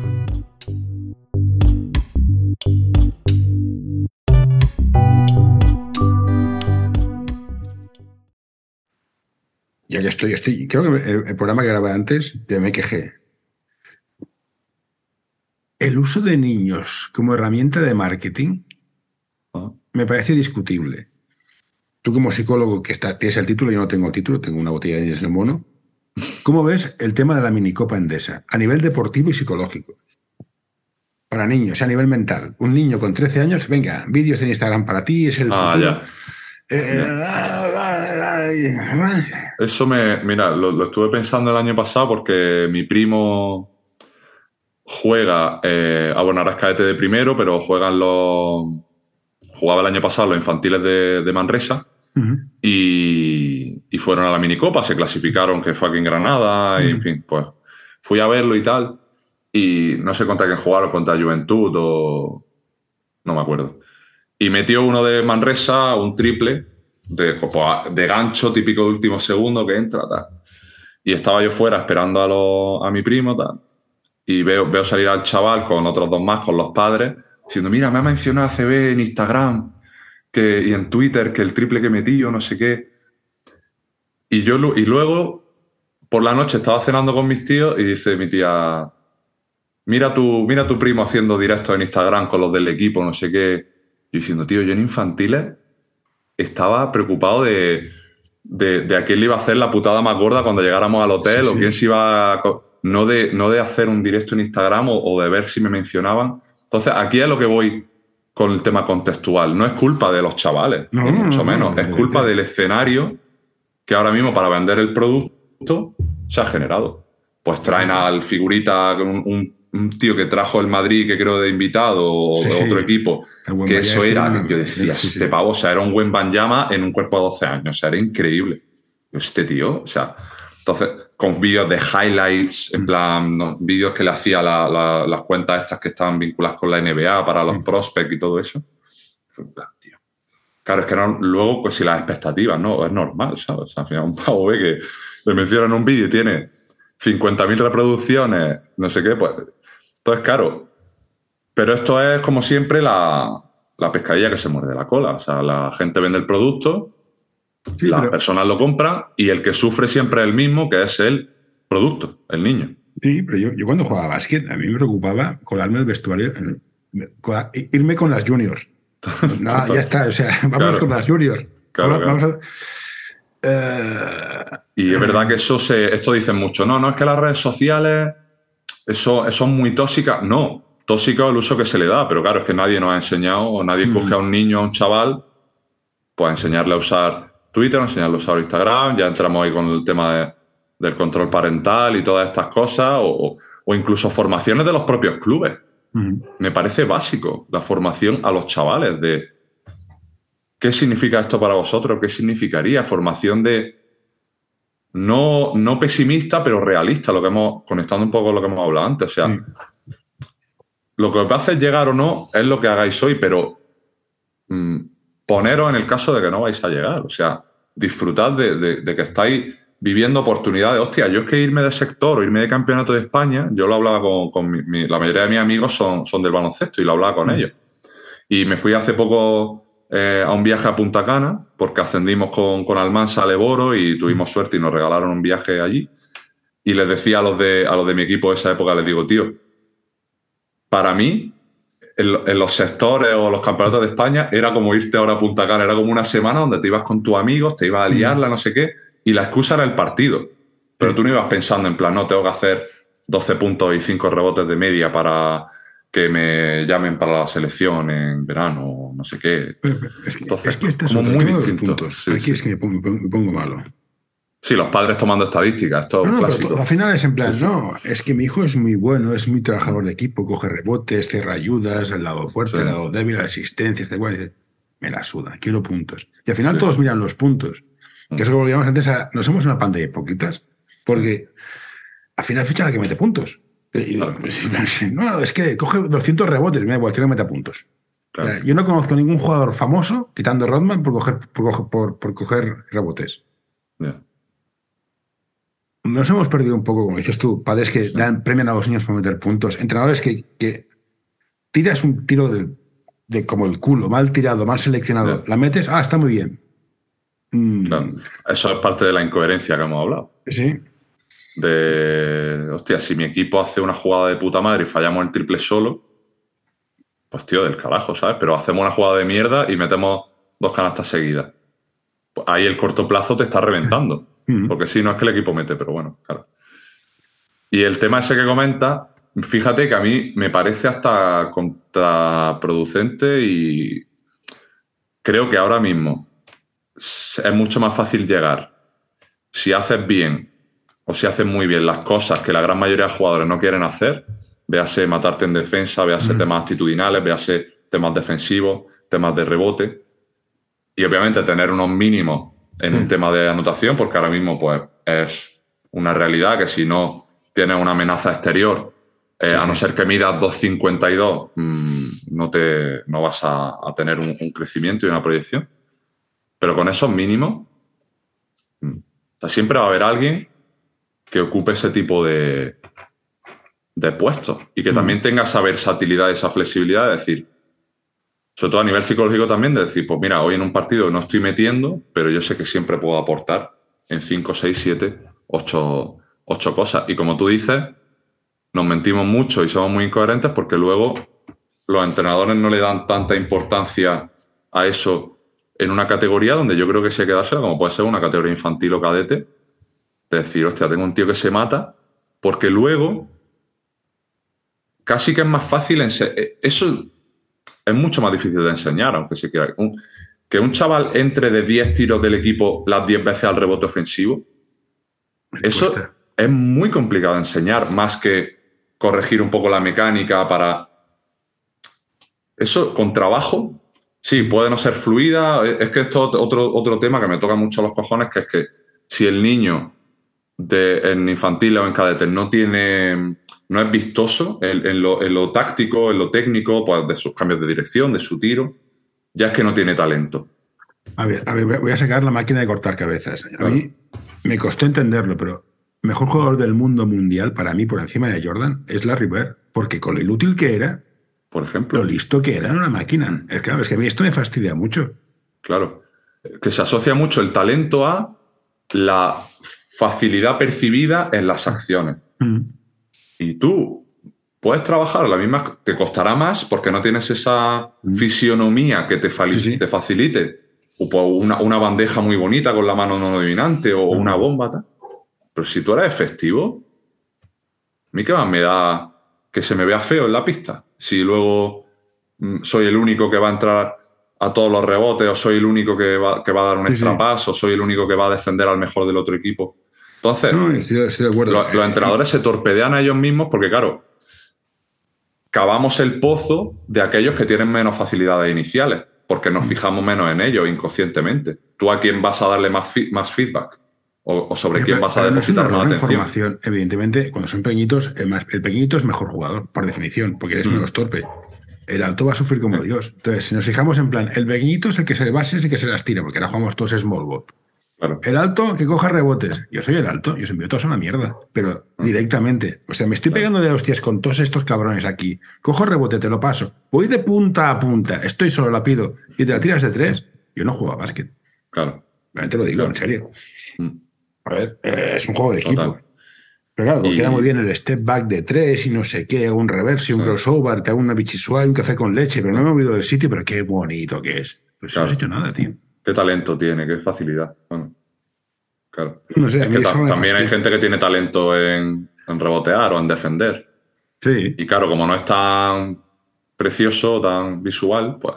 Ya que estoy, estoy. Creo que el, programa que grabé antes de MQG. El uso de niños como herramienta de marketing ah. me parece discutible. Tú como psicólogo que está, tienes el título, yo no tengo título, tengo una botella de niños en mono. ¿Cómo ves el tema de la minicopa endesa a nivel deportivo y psicológico? Para niños, a nivel mental. Un niño con 13 años, venga, vídeos en Instagram para ti, es el ah, futuro. Eso me. Mira, lo, estuve pensando el año pasado porque mi primo juega. Eh, ah, bueno, ahora es cadete de primero, pero juegan los. Jugaba el año pasado los infantiles de, Manresa. y, fueron a la minicopa, se clasificaron, que fue aquí en Granada, y en fin, pues fui a verlo y tal. Y no sé contra quién jugaron, contra Juventud o. No me acuerdo. Y metió uno de Manresa, un triple, de, de gancho típico de último segundo que entra, tal. Y estaba yo fuera esperando a, a mi primo, tal. Y veo, veo salir al chaval con otros dos más, con los padres, diciendo, mira, me ha mencionado ACB en Instagram que, y en Twitter que el triple que metí, yo no sé qué. Y, yo, y luego, por la noche, estaba cenando con mis tíos y dice mi tía, mira tu, mira tu primo haciendo directo en Instagram con los del equipo, no sé qué. Y diciendo, tío, yo en infantiles estaba preocupado de, de, a quién le iba a hacer la putada más gorda cuando llegáramos al hotel o quién se iba a, no, de, no de hacer un directo en Instagram o, de ver si me mencionaban. Entonces, aquí es lo que voy con el tema contextual. No es culpa de los chavales, ni mucho menos. es culpa del escenario que ahora mismo para vender el producto se ha generado. Pues traen al figurita con un un tío que trajo el Madrid, que creo de invitado, o de otro equipo, que eso era, yo decía, este pavo, o sea, era un buen Banjama en un cuerpo de 12 años, o sea, era increíble. Este tío, o sea, entonces, con vídeos de highlights, en plan, vídeos que le hacía las cuentas estas que estaban vinculadas con la NBA para los prospects y todo eso. Fue en plan, tío. Claro, es que no, luego, pues si las expectativas, ¿no? Es normal, ¿sabes? O sea, al final un pavo ve que le mencionan un vídeo y tiene 50.000 reproducciones, no sé qué, pues entonces, claro, pero esto es como siempre la, pescadilla que se muerde la cola. O sea, la gente vende el producto, las personas lo compran y el que sufre siempre es el mismo, que es el producto, el niño. Sí, pero yo, cuando jugaba básquet, a mí me preocupaba colarme el vestuario, irme con las juniors. [LAUGHS] No, ya está, o sea, [LAUGHS] vamos con las juniors. Eh, y es verdad que eso se, esto dicen mucho, no, no es que las redes sociales eso, eso es muy tóxica. No, tóxico el uso que se le da, pero claro, es que nadie nos ha enseñado, o nadie mm. coge a un niño, a un chaval, pues a enseñarle a usar Twitter, a enseñarle a usar Instagram, ya entramos ahí con el tema del control parental y todas estas cosas, o, incluso formaciones de los propios clubes. me parece básico la formación a los chavales de qué significa esto para vosotros, qué significaría formación de no, no pesimista, pero realista, lo que hemos, conectando un poco con lo que hemos hablado antes. O sea, lo que os va a hacer llegar o no es lo que hagáis hoy, pero mm, poneros en el caso de que no vais a llegar. O sea, disfrutad de, que estáis viviendo oportunidades. Hostia, yo es que irme de sector o irme de campeonato de España, yo lo hablaba con, la mayoría de mis amigos son, son del baloncesto y lo hablaba con mm. ellos. Y me fui hace poco eh, a un viaje a Punta Cana, porque ascendimos con, con Almansa a Leboro y tuvimos mm. suerte y nos regalaron un viaje allí. Y les decía a los de, a los de mi equipo de esa época, les digo, tío, para mí, en, los sectores o los campeonatos de España, era como irte ahora a Punta Cana, era como una semana donde te ibas con tus amigos, te ibas a liarla, no sé qué, y la excusa era el partido. Pero tú no ibas pensando en plan, no, tengo que hacer 12 puntos y 5 rebotes de media para que me llamen para la selección en verano, no sé qué. Es que, Entonces, es que este como muy distinto. Aquí es que me pongo malo. Sí, los padres tomando estadísticas, esto no, clásico. al final es en plan, no, es que mi hijo es muy bueno, es muy trabajador de equipo, coge rebotes, cierra ayudas, el lado fuerte, el lado débil, la asistencia, este igual, me la suda, quiero puntos. Y al final todos miran los puntos. Que es lo que antes, no somos una panda de hipócritas, porque al final ficha la que mete puntos. [LAUGHS] no, es que coge 200 rebotes, me da igual, que no meta puntos. Yo no conozco ningún jugador famoso, quitando Rodman, por coger, por, por, coger rebotes nos hemos perdido un poco, como dices tú, padres que dan premian a los niños por meter puntos, entrenadores que, que tiras un tiro de, como el culo, mal tirado, mal seleccionado, la metes, ah, está muy bien. Mm. Eso es parte de la incoherencia que hemos hablado. Sí. De, hostia, si mi equipo hace una jugada de puta madre y fallamos el triple solo, pues tío, del carajo, ¿sabes? Pero hacemos una jugada de mierda y metemos dos canastas seguidas. Pues ahí el corto plazo te está reventando. [LAUGHS] Porque si no es que el equipo mete, pero bueno, claro. Y el tema ese que comenta, fíjate que a mí me parece hasta contraproducente y creo que ahora mismo es mucho más fácil llegar si haces bien o si haces muy bien las cosas que la gran mayoría de jugadores no quieren hacer, véase matarte en defensa, véase temas actitudinales, véase temas defensivos, temas de rebote, y obviamente tener unos mínimos en un mm. tema de anotación, porque ahora mismo pues, es una realidad que si no tienes una amenaza exterior, eh, a no ser que midas 2.52, mm, no, te, no vas a, tener un, crecimiento y una proyección. Pero con esos mínimos, mm, siempre va a haber alguien que ocupe ese tipo de, de puestos y que también tenga esa versatilidad, esa flexibilidad de decir, sobre todo a nivel psicológico también, de decir, pues mira, hoy en un partido no estoy metiendo, pero yo sé que siempre puedo aportar en 5, 6, 7, 8, cosas. Y como tú dices, nos mentimos mucho y somos muy incoherentes porque luego los entrenadores no le dan tanta importancia a eso en una categoría donde yo creo que se queda como puede ser una categoría infantil o cadete, de decir, hostia, tengo un tío que se mata, porque luego casi que es más fácil. En eso es mucho más difícil de enseñar, aunque se quiera. que un chaval entre de 10 tiros del equipo las 10 veces al rebote ofensivo, eso es muy complicado de enseñar, más que corregir un poco la mecánica para... Eso con trabajo, sí, puede no ser fluida. Es que esto es otro, otro tema que me toca mucho los cojones, que es que si el niño de, en infantil o en cadete no tiene no es vistoso en, lo, táctico, en lo técnico, pues de sus cambios de dirección, de su tiro, ya es que no tiene talento. A ver, a ver voy a sacar la máquina de cortar cabezas. A mí me costó entenderlo, pero mejor jugador del mundo mundial para mí por encima de Jordan es Larry Bird, porque con lo inútil que era, por ejemplo, lo listo que era en una máquina. Es, claro, es que a mí esto me fastidia mucho. Claro, que se asocia mucho el talento a la facilidad percibida en las acciones. Mm. Y tú puedes trabajar la misma, te costará más porque no tienes esa mm. fisionomía que te, te facilite una, una, bandeja muy bonita con la mano no dominante o una bomba. Pero si tú eres efectivo, a mí qué más me da que se me vea feo en la pista. Si luego mm, soy el único que va a entrar a todos los rebotes o soy el único que va, que va a dar un extra paso o soy el único que va a defender al mejor del otro equipo. Entonces, Los, entrenadores se torpedean a ellos mismos porque, claro, cavamos el pozo de aquellos que tienen menos facilidades iniciales, porque nos fijamos menos en ellos inconscientemente. ¿Tú a quién vas a darle más, más feedback? O, sobre quién vas a depositar más atención. Información. Evidentemente, cuando son pequeñitos, el, más, el pequeñito es mejor jugador, por definición, porque eres mm. menos torpe. El alto va a sufrir como Dios. Entonces, si nos fijamos en plan, el pequeñito es el que se le base y el que se las tira, porque ahora jugamos todos small ball. El alto que coja rebotes. Yo soy el alto, yo os envío todos a una mierda, pero mm. directamente. O sea, me estoy pegando de hostias con todos estos cabrones aquí. Cojo rebote, te lo paso. Voy de punta a punta, estoy solo, la pido, y te la tiras de tres. Yo no juego a básquet. Claro. Te lo digo, en serio. Mm. A ver, eh, es un juego de equipo. Pero claro, queda muy bien el step back de tres y no sé qué, hago un reverse, un crossover, te hago una bichisua un café con leche, pero no me he olvidado del sitio, pero qué bonito que es. Pues no has hecho nada, tío qué talento tiene, qué facilidad. Bueno, claro. también hay gente que tiene talento en, rebotear o en defender. Sí. Y claro, como no es tan precioso, tan visual, pues.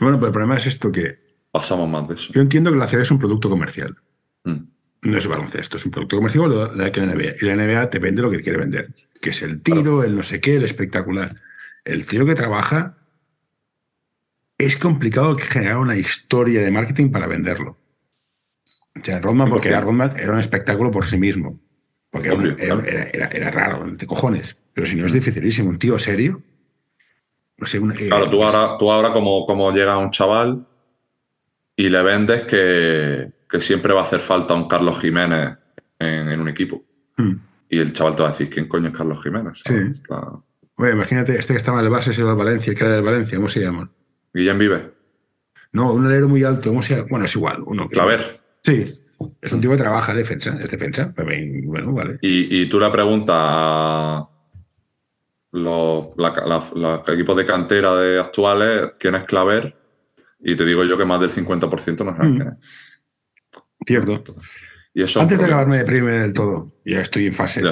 Bueno, pero el problema es esto que. Pasamos más de eso. Yo entiendo que la CB es un producto comercial. Mm. No es baloncesto, es un producto comercial la que la NBA. Y la NBA te vende lo que quiere vender, que es el tiro, el no sé qué, el espectacular. El tío que trabaja es complicado generar una historia de marketing para venderlo. O sea, Rodman, porque era Rodman, era un espectáculo por sí mismo. Porque era, raro, de cojones. Pero si no es mm. dificilísimo, un tío serio. Eh, claro, tú ahora, tú ahora como, como llega un chaval y le vendes que, siempre va a hacer falta un Carlos Jiménez en, un equipo. Mm. Y el chaval te va a decir, ¿quién coño es Carlos Jiménez? Sí. imagínate, este que estaba en el base se va a Valencia, que era del Valencia, ¿cómo se llama? Guillem Vive. No, un alero muy alto. ¿cómo se Bueno, es igual. Uno Claver. Sí. Es un tipo que trabaja defensa, es defensa. Bueno, vale. Y, tú la preguntas a los equipos de cantera de actuales quién es Claver y te digo yo que más del 50% no saben mm. quién es. Cierto. Y eso Antes de acabarme de primer del todo, ya estoy en fase.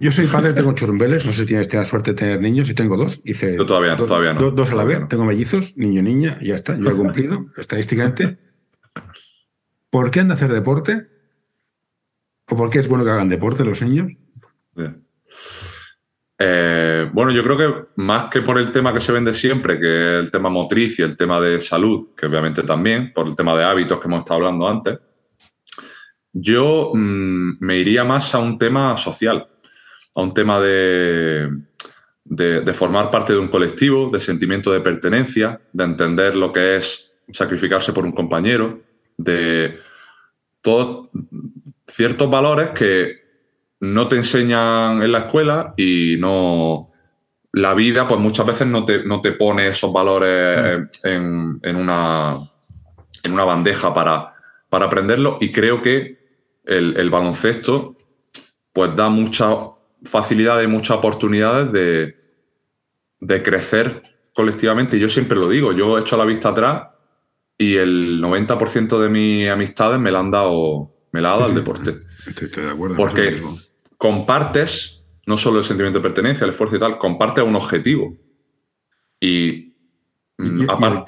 Yo soy padre, tengo churumbeles, no sé si tienes, la suerte de tener niños, y tengo dos. Hice Yo todavía, todavía no. dos a la vez, tengo mellizos, niño, niña, y ya está, yo he cumplido estadísticamente. ¿Por qué han de hacer deporte? ¿O por qué es bueno que hagan deporte los niños? Eh, bueno, yo creo que más que por el tema que se vende siempre, que es el tema motriz y el tema de salud, que obviamente también, por el tema de hábitos que hemos estado hablando antes, yo mm, me iría más a un tema social a un tema de, de, formar parte de un colectivo, de sentimiento de pertenencia, de entender lo que es sacrificarse por un compañero, de todos ciertos valores que no te enseñan en la escuela y no la vida pues muchas veces no te, no te pone esos valores en, una, en una bandeja para, para aprenderlo y creo que el, el baloncesto pues da mucha facilidad y muchas oportunidades de, de crecer colectivamente. Yo siempre lo digo, yo he hecho la vista atrás y el 90% de mis amistades me la han dado, me la ha dado el deporte. Estoy, de acuerdo. Porque compartes no solo el sentimiento de pertenencia, el esfuerzo y tal, compartes un objetivo. Y, mm,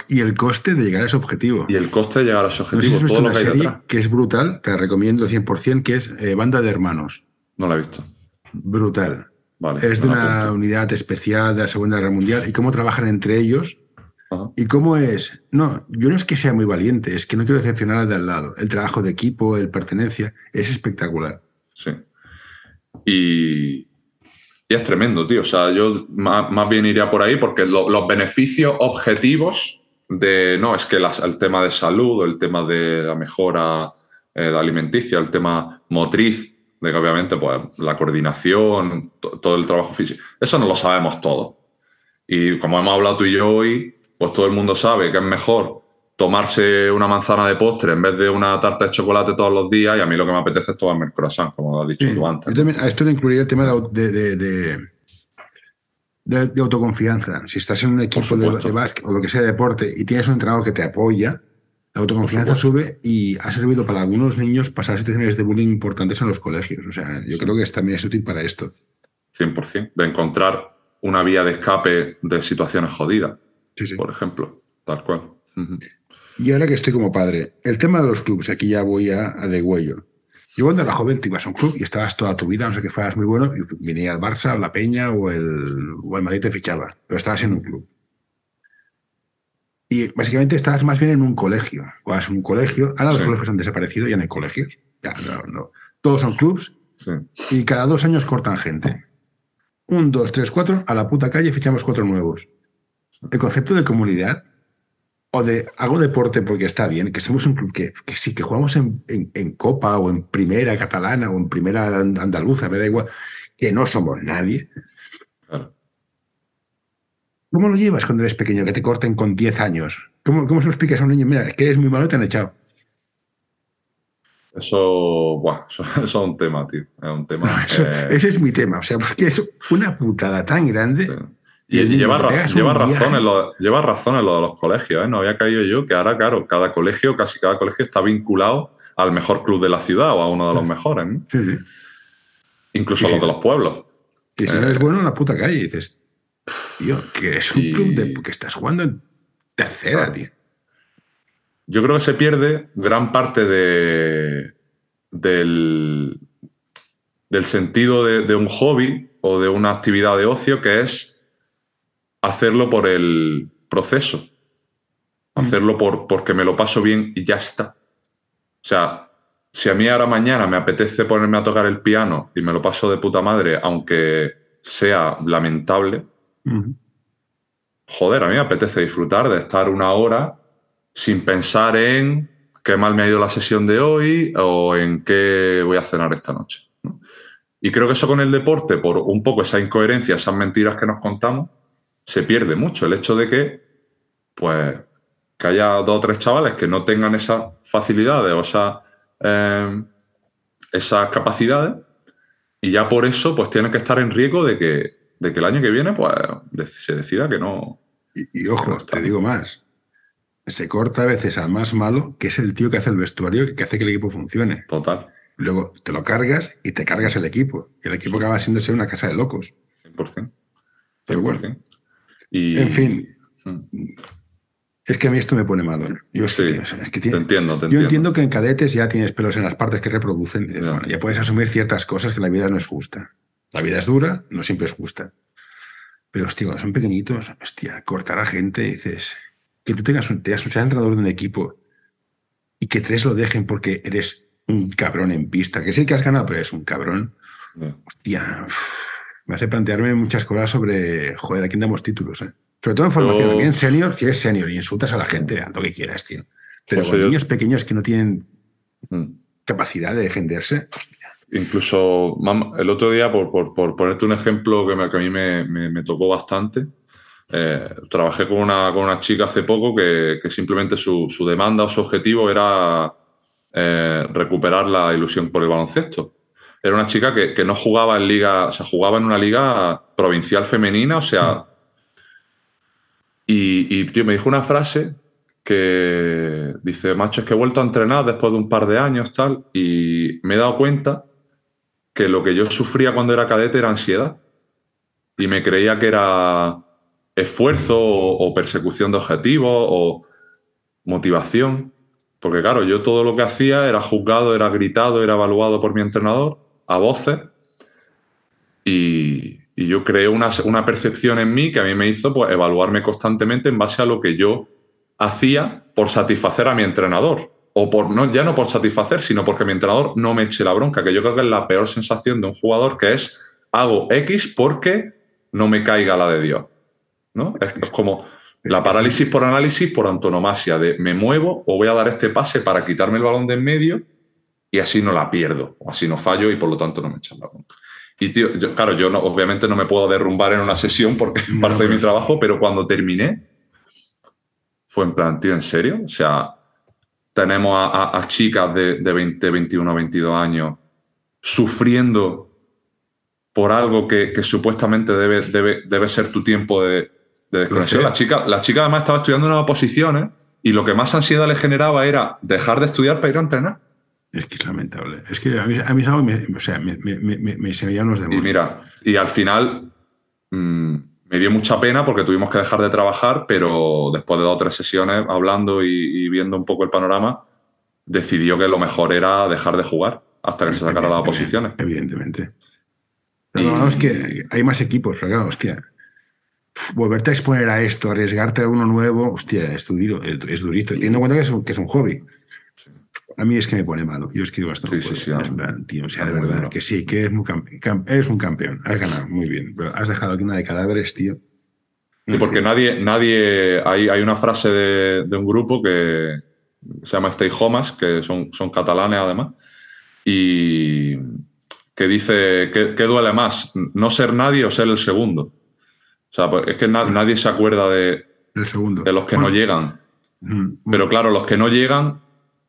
y, el, coste de llegar a ese objetivo. Y el coste de llegar a ese objetivo. todo lo que, hay que es brutal, te recomiendo 100%, que es eh, Banda de Hermanos. No la he visto brutal. es de una unidad especial de la Segunda Guerra Mundial y cómo trabajan entre ellos. Y cómo es, no, yo no es que sea muy valiente, es que no quiero decepcionar al de al lado. El trabajo de equipo, el pertenencia, es espectacular. Sí. Y, es tremendo, tío. O sea, yo más, bien iría por ahí porque los beneficios objetivos de, no, es que el tema de salud, el tema de la mejora eh, alimenticia, el tema motriz, de que obviamente pues, la coordinación, todo el trabajo físico, eso no lo sabemos todo. Y como hemos hablado tú y yo hoy, pues todo el mundo sabe que es mejor tomarse una manzana de postre en vez de una tarta de chocolate todos los días y a mí lo que me apetece es tomarme el croissant, como has dicho tú antes. a esto le incluiría el tema de, de, de, autoconfianza. Si estás en un equipo de, básquet o lo que sea de deporte y tienes un entrenador que te apoya, la autoconfianza sube y ha servido para algunos niños pasar situaciones de bullying importantes en los colegios. O sea, yo creo que también es útil para esto. 100%. De encontrar una vía de escape de situaciones jodidas, por ejemplo. Tal cual. Y ahora que estoy como padre, el tema de los clubes, aquí ya voy a, a de huello. Yo cuando era joven, tú ibas a un club y estabas toda tu vida, no sé que fueras muy bueno, y venía el Barça, la Peña o el, o el Madrid te fichaba, pero estabas en un club. Y básicamente estabas más bien en un colegio. O en un colegio, ahora los colegios han desaparecido, ya no hay colegios. Ya, no, no. Todos son clubs y cada dos años cortan gente. Un, dos, tres, cuatro, a la puta calle fichamos cuatro nuevos. El concepto de comunidad o de hago deporte porque está bien, que somos un club que, que sí, que jugamos en, en, Copa o en Primera Catalana o en Primera Andaluza, me da igual, que no somos nadie. ¿Cómo lo llevas cuando eres pequeño, que te corten con 10 años? ¿Cómo, ¿Cómo se lo explicas a un niño? Mira, es que eres muy malo y te han echado. [LAUGHS] Eso, eso, es un tema, tío. Es un tema. Eh, ese es mi tema. O sea, porque es una putada tan grande. Y, lleva, lleva, razón en lo, lleva razón en lo de los colegios, ¿eh? No había caído yo que ahora, claro, cada colegio, casi cada colegio está vinculado al mejor club de la ciudad o a uno de los mejores, ¿no? Sí, sí. Incluso a los de los pueblos. Y si no eres eh, bueno en la puta calle, dices, tío, que es un club de, que estás jugando en tercera, tío. Yo creo que se pierde gran parte de, del, del sentido de, de un hobby o de una actividad de ocio que es hacerlo por el proceso, mm. hacerlo por, porque me lo paso bien y ya está. O sea, si a mí ahora mañana me apetece ponerme a tocar el piano y me lo paso de puta madre, aunque sea lamentable, joder, a mí me apetece disfrutar de estar una hora sin pensar en qué mal me ha ido la sesión de hoy o en qué voy a cenar esta noche. Y creo que eso con el deporte, por un poco esa incoherencia, esas mentiras que nos contamos, se pierde mucho. El hecho de que, pues, que haya dos o tres chavales que no tengan esas facilidades o esa, eh, esas capacidades y ya por eso, pues, tienen que estar en riesgo de que, de que el año que viene, pues, se decida que no. Y, ojo, te digo más. Se corta a veces al más malo, que es el tío que hace el vestuario y que hace que el equipo funcione. Total. Luego te lo cargas y te cargas el equipo. Y el equipo acaba siendo una casa de locos. 100%. Pero bueno. En fin. Hmm. Es que a mí esto me pone malo. Yo, entiendo, yo entiendo que en cadetes ya tienes pelos en las partes que reproducen. ya puedes asumir ciertas cosas que la vida no es justa. La vida es dura, no siempre es justa. Pero, hostia, cuando son pequeñitos, hostia, cortar a gente dices que tú tengas un, tengas un entrenador de un equipo y que tres lo dejen porque eres un cabrón en pista, que sí que has ganado, pero eres un cabrón. Hostia me hace plantearme muchas cosas sobre, joder, a quién damos títulos, ¿eh? Sobre todo en formación, oh. en senior, si eres senior y insultas a la gente, haz lo que quieras, tío. Pero con niños pequeños que no tienen mm. capacidad de defenderse, Incluso el otro día, por, por, ponerte un ejemplo que, a mí me, tocó bastante, eh, trabajé con una, con una chica hace poco que, simplemente su, demanda o su objetivo era eh, recuperar la ilusión por el baloncesto era una chica que, no jugaba en liga, o sea, jugaba en una liga provincial femenina, o sea. Y, tío, me dijo una frase que dice, macho, es que he vuelto a entrenar después de un par de años, tal, y me he dado cuenta que lo que yo sufría cuando era cadete era ansiedad. Y me creía que era esfuerzo o persecución de objetivos o motivación. Porque claro, yo todo lo que hacía era juzgado, era gritado, era evaluado por mi entrenador a voces y, yo creé una, percepción en mí que a mí me hizo pues, evaluarme constantemente en base a lo que yo hacía por satisfacer a mi entrenador. O por, no, ya no por satisfacer, sino porque mi entrenador no me eche la bronca, que yo creo que es la peor sensación de un jugador, que es hago X porque no me caiga la de Dios. ¿no? Es, como la parálisis por análisis por antonomasia, de me muevo o voy a dar este pase para quitarme el balón de en medio y así no la pierdo, o así no fallo y por lo tanto no me echan la bronca. Y tío, claro, yo obviamente no me puedo derrumbar en una sesión porque es parte de mi trabajo, pero cuando terminé, fue en plan, tío, ¿en serio? O sea, tenemos a, chicas de, de, 20, 21, 22 años sufriendo por algo que, supuestamente debe, debe, debe, ser tu tiempo de, de desconexión. La chica, la chica además estaba estudiando nuevas posiciones y lo que más ansiedad le generaba era dejar de estudiar para ir a entrenar. Es que es lamentable. Es que a mí, a mí me, o sea, me, me, se veían los demás. Y mira, y al final mm, me dio mucha pena porque tuvimos que dejar de trabajar, pero después de dos o tres sesiones hablando y, viendo un poco el panorama, decidió que lo mejor era dejar de jugar. hasta que se sacara las oposiciones. Evidentemente. Pero es que hay más equipos, pero claro, hostia. Volverte a exponer a esto, arriesgarte a uno nuevo, hostia, es, duro, es durito. Teniendo en cuenta que es, un, que es un hobby. A mí es que me pone malo. Yo escribo hasta Sí, sí, sí, tío, o sea, de verdad, que sí, que es muy eres un campeón. Has ganado, muy bien. Pero has dejado aquí una de cadáveres, tío. Y porque nadie, nadie, hay, hay una frase de, de un grupo que se llama Stay Homas, que son, son catalanes además, y que dice, ¿qué, qué duele más? ¿No ser nadie o ser el segundo? O sea, pues es que na- nadie se acuerda de, El segundo. de los que no llegan. Pero claro, los que no llegan,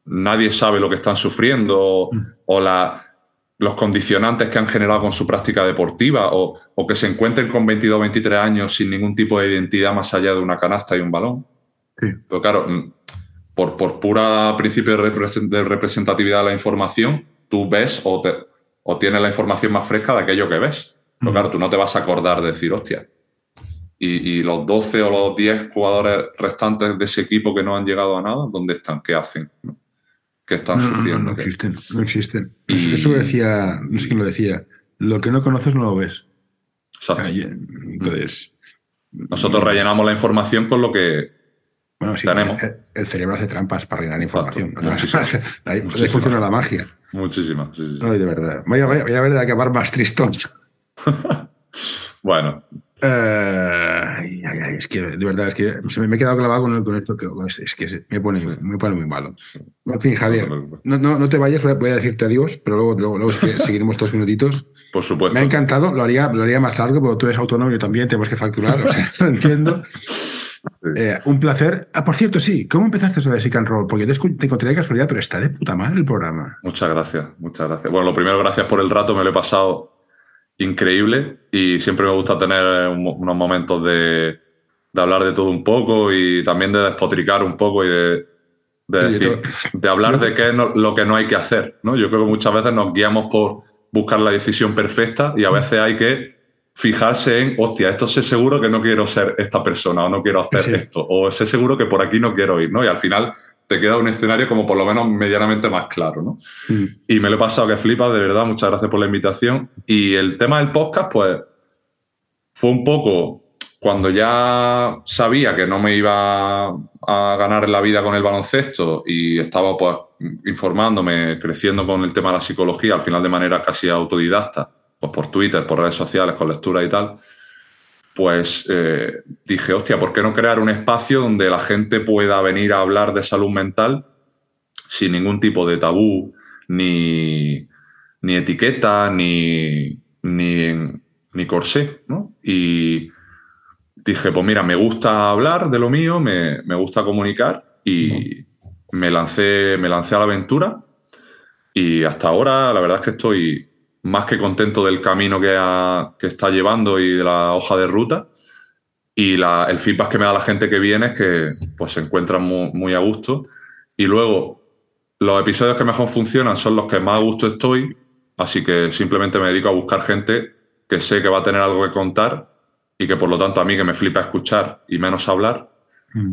nadie sabe lo que están sufriendo o, Mm. o la- los condicionantes que han generado con su práctica deportiva o, o que se encuentren con 22 23 años sin ningún tipo de identidad más allá de una canasta y un balón. Sí. Pero claro, mm, por, por pura principio de, represen- de representatividad de la información, tú ves o, te- o tienes la información más fresca de aquello que ves. Pero Mm. claro, tú no te vas a acordar de decir, hostia. Y, y los 12 o los 10 jugadores restantes de ese equipo que no han llegado a nada, ¿dónde están? ¿Qué hacen? ¿No? ¿Qué están No, sufriendo? no ¿Qué- existen, no existen. Y- Eso, decía, no sé quién lo decía. Lo que no conoces no lo ves. Exacto. Entonces, Nosotros rellenamos la información con lo que bueno, sí, tenemos. El, el cerebro hace trampas para rellenar información. [LAUGHS] Ahí, funciona la magia. Muchísimas. sí, sí, de verdad. Vaya, vaya, vaya a ver de acabar más tristón. [LAUGHS] Bueno, ay, ay, ay, es que de verdad, es que se me, he quedado clavado con, el- con esto. que- este- es que me pone, me pone muy malo. En fin, Javier, No no, no, te vayas, voy a, decirte adiós, pero luego, luego, [LAUGHS] seguiremos dos minutitos. por supuesto. Me ha encantado, lo haría, lo haría más largo, pero tú eres autónomo y yo también, tenemos que facturar, o sea, [LAUGHS] lo entiendo. Eh, un placer. Ah, por cierto, sí, ¿cómo empezaste eso de Sick and Roll? Porque te, te encontré de casualidad, pero está de puta madre el programa. Muchas gracias, muchas gracias. Bueno, lo primero, gracias por el rato, me lo he pasado increíble y siempre me gusta tener un mo- unos momentos de, de hablar de todo un poco y también de despotricar un poco y de, decir, de hablar de qué es no- lo que no hay que hacer. ¿no? Yo creo que muchas veces nos guiamos por buscar la decisión perfecta y a veces hay que fijarse en, hostia, esto sé seguro que no quiero ser esta persona o no quiero hacer Sí. esto o sé seguro que por aquí no quiero ir, ¿no? Y al final te queda un escenario como por lo menos medianamente más claro, ¿no? Y me lo he pasado que flipas, de verdad. Muchas gracias por la invitación. Y el tema del podcast, pues, fue un poco cuando ya sabía que no me iba a ganar la vida con el baloncesto y estaba, pues, informándome, creciendo con el tema de la psicología, al final de manera casi autodidacta, pues por Twitter, por redes sociales, con lectura y tal. Pues eh, dije, hostia, ¿por qué no crear un espacio donde la gente pueda venir a hablar de salud mental sin ningún tipo de tabú, ni, ni etiqueta, ni, ni, ni corsé, ¿no? Y dije, pues mira, me gusta hablar de lo mío, me, me gusta comunicar y me lancé, me lancé a la aventura y hasta ahora la verdad es que estoy más que contento del camino que, ha- que está llevando y de la hoja de ruta. Y la- el feedback que me da la gente que viene es que pues, se encuentran muy, muy a gusto. Y luego, los episodios que mejor funcionan son los que más a gusto estoy. Así que simplemente me dedico a buscar gente que sé que va a tener algo que contar y que por lo tanto a mí que me flipa escuchar y menos hablar,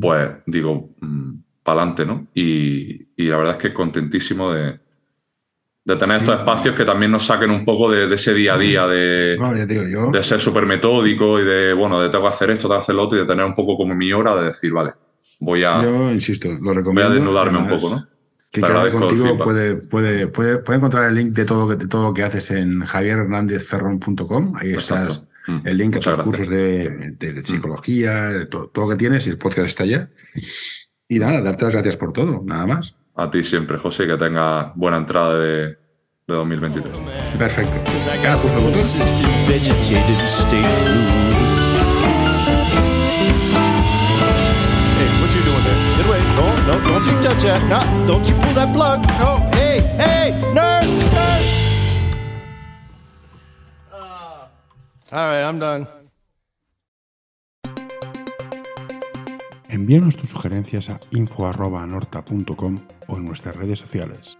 pues digo, para adelante, ¿no? Y, y la verdad es que contentísimo de, de tener estos espacios que también nos saquen un poco de, de ese día a día, de, No, yo. ser súper metódico y de, bueno, de tengo que hacer esto, tengo que hacer lo otro y de tener un poco como mi hora de decir, vale, voy a, Yo insisto, lo voy recomiendo. a desnudarme un poco, ¿no? Que el contigo puede, puede, puede, puede encontrar el link de todo, de todo lo que haces en javierhernandezferron.com. Ahí Exacto. estás Mm, el link a muchas tus gracias. cursos de, de- de psicología, de todo, todo lo que tienes y el podcast está allá. Y nada, darte las gracias por todo, nada más. A ti siempre, José, que tenga buena entrada de, de 2023. Perfecto. All right, I'm done. Envíanos tus sugerencias a info.norta.com o en nuestras redes sociales.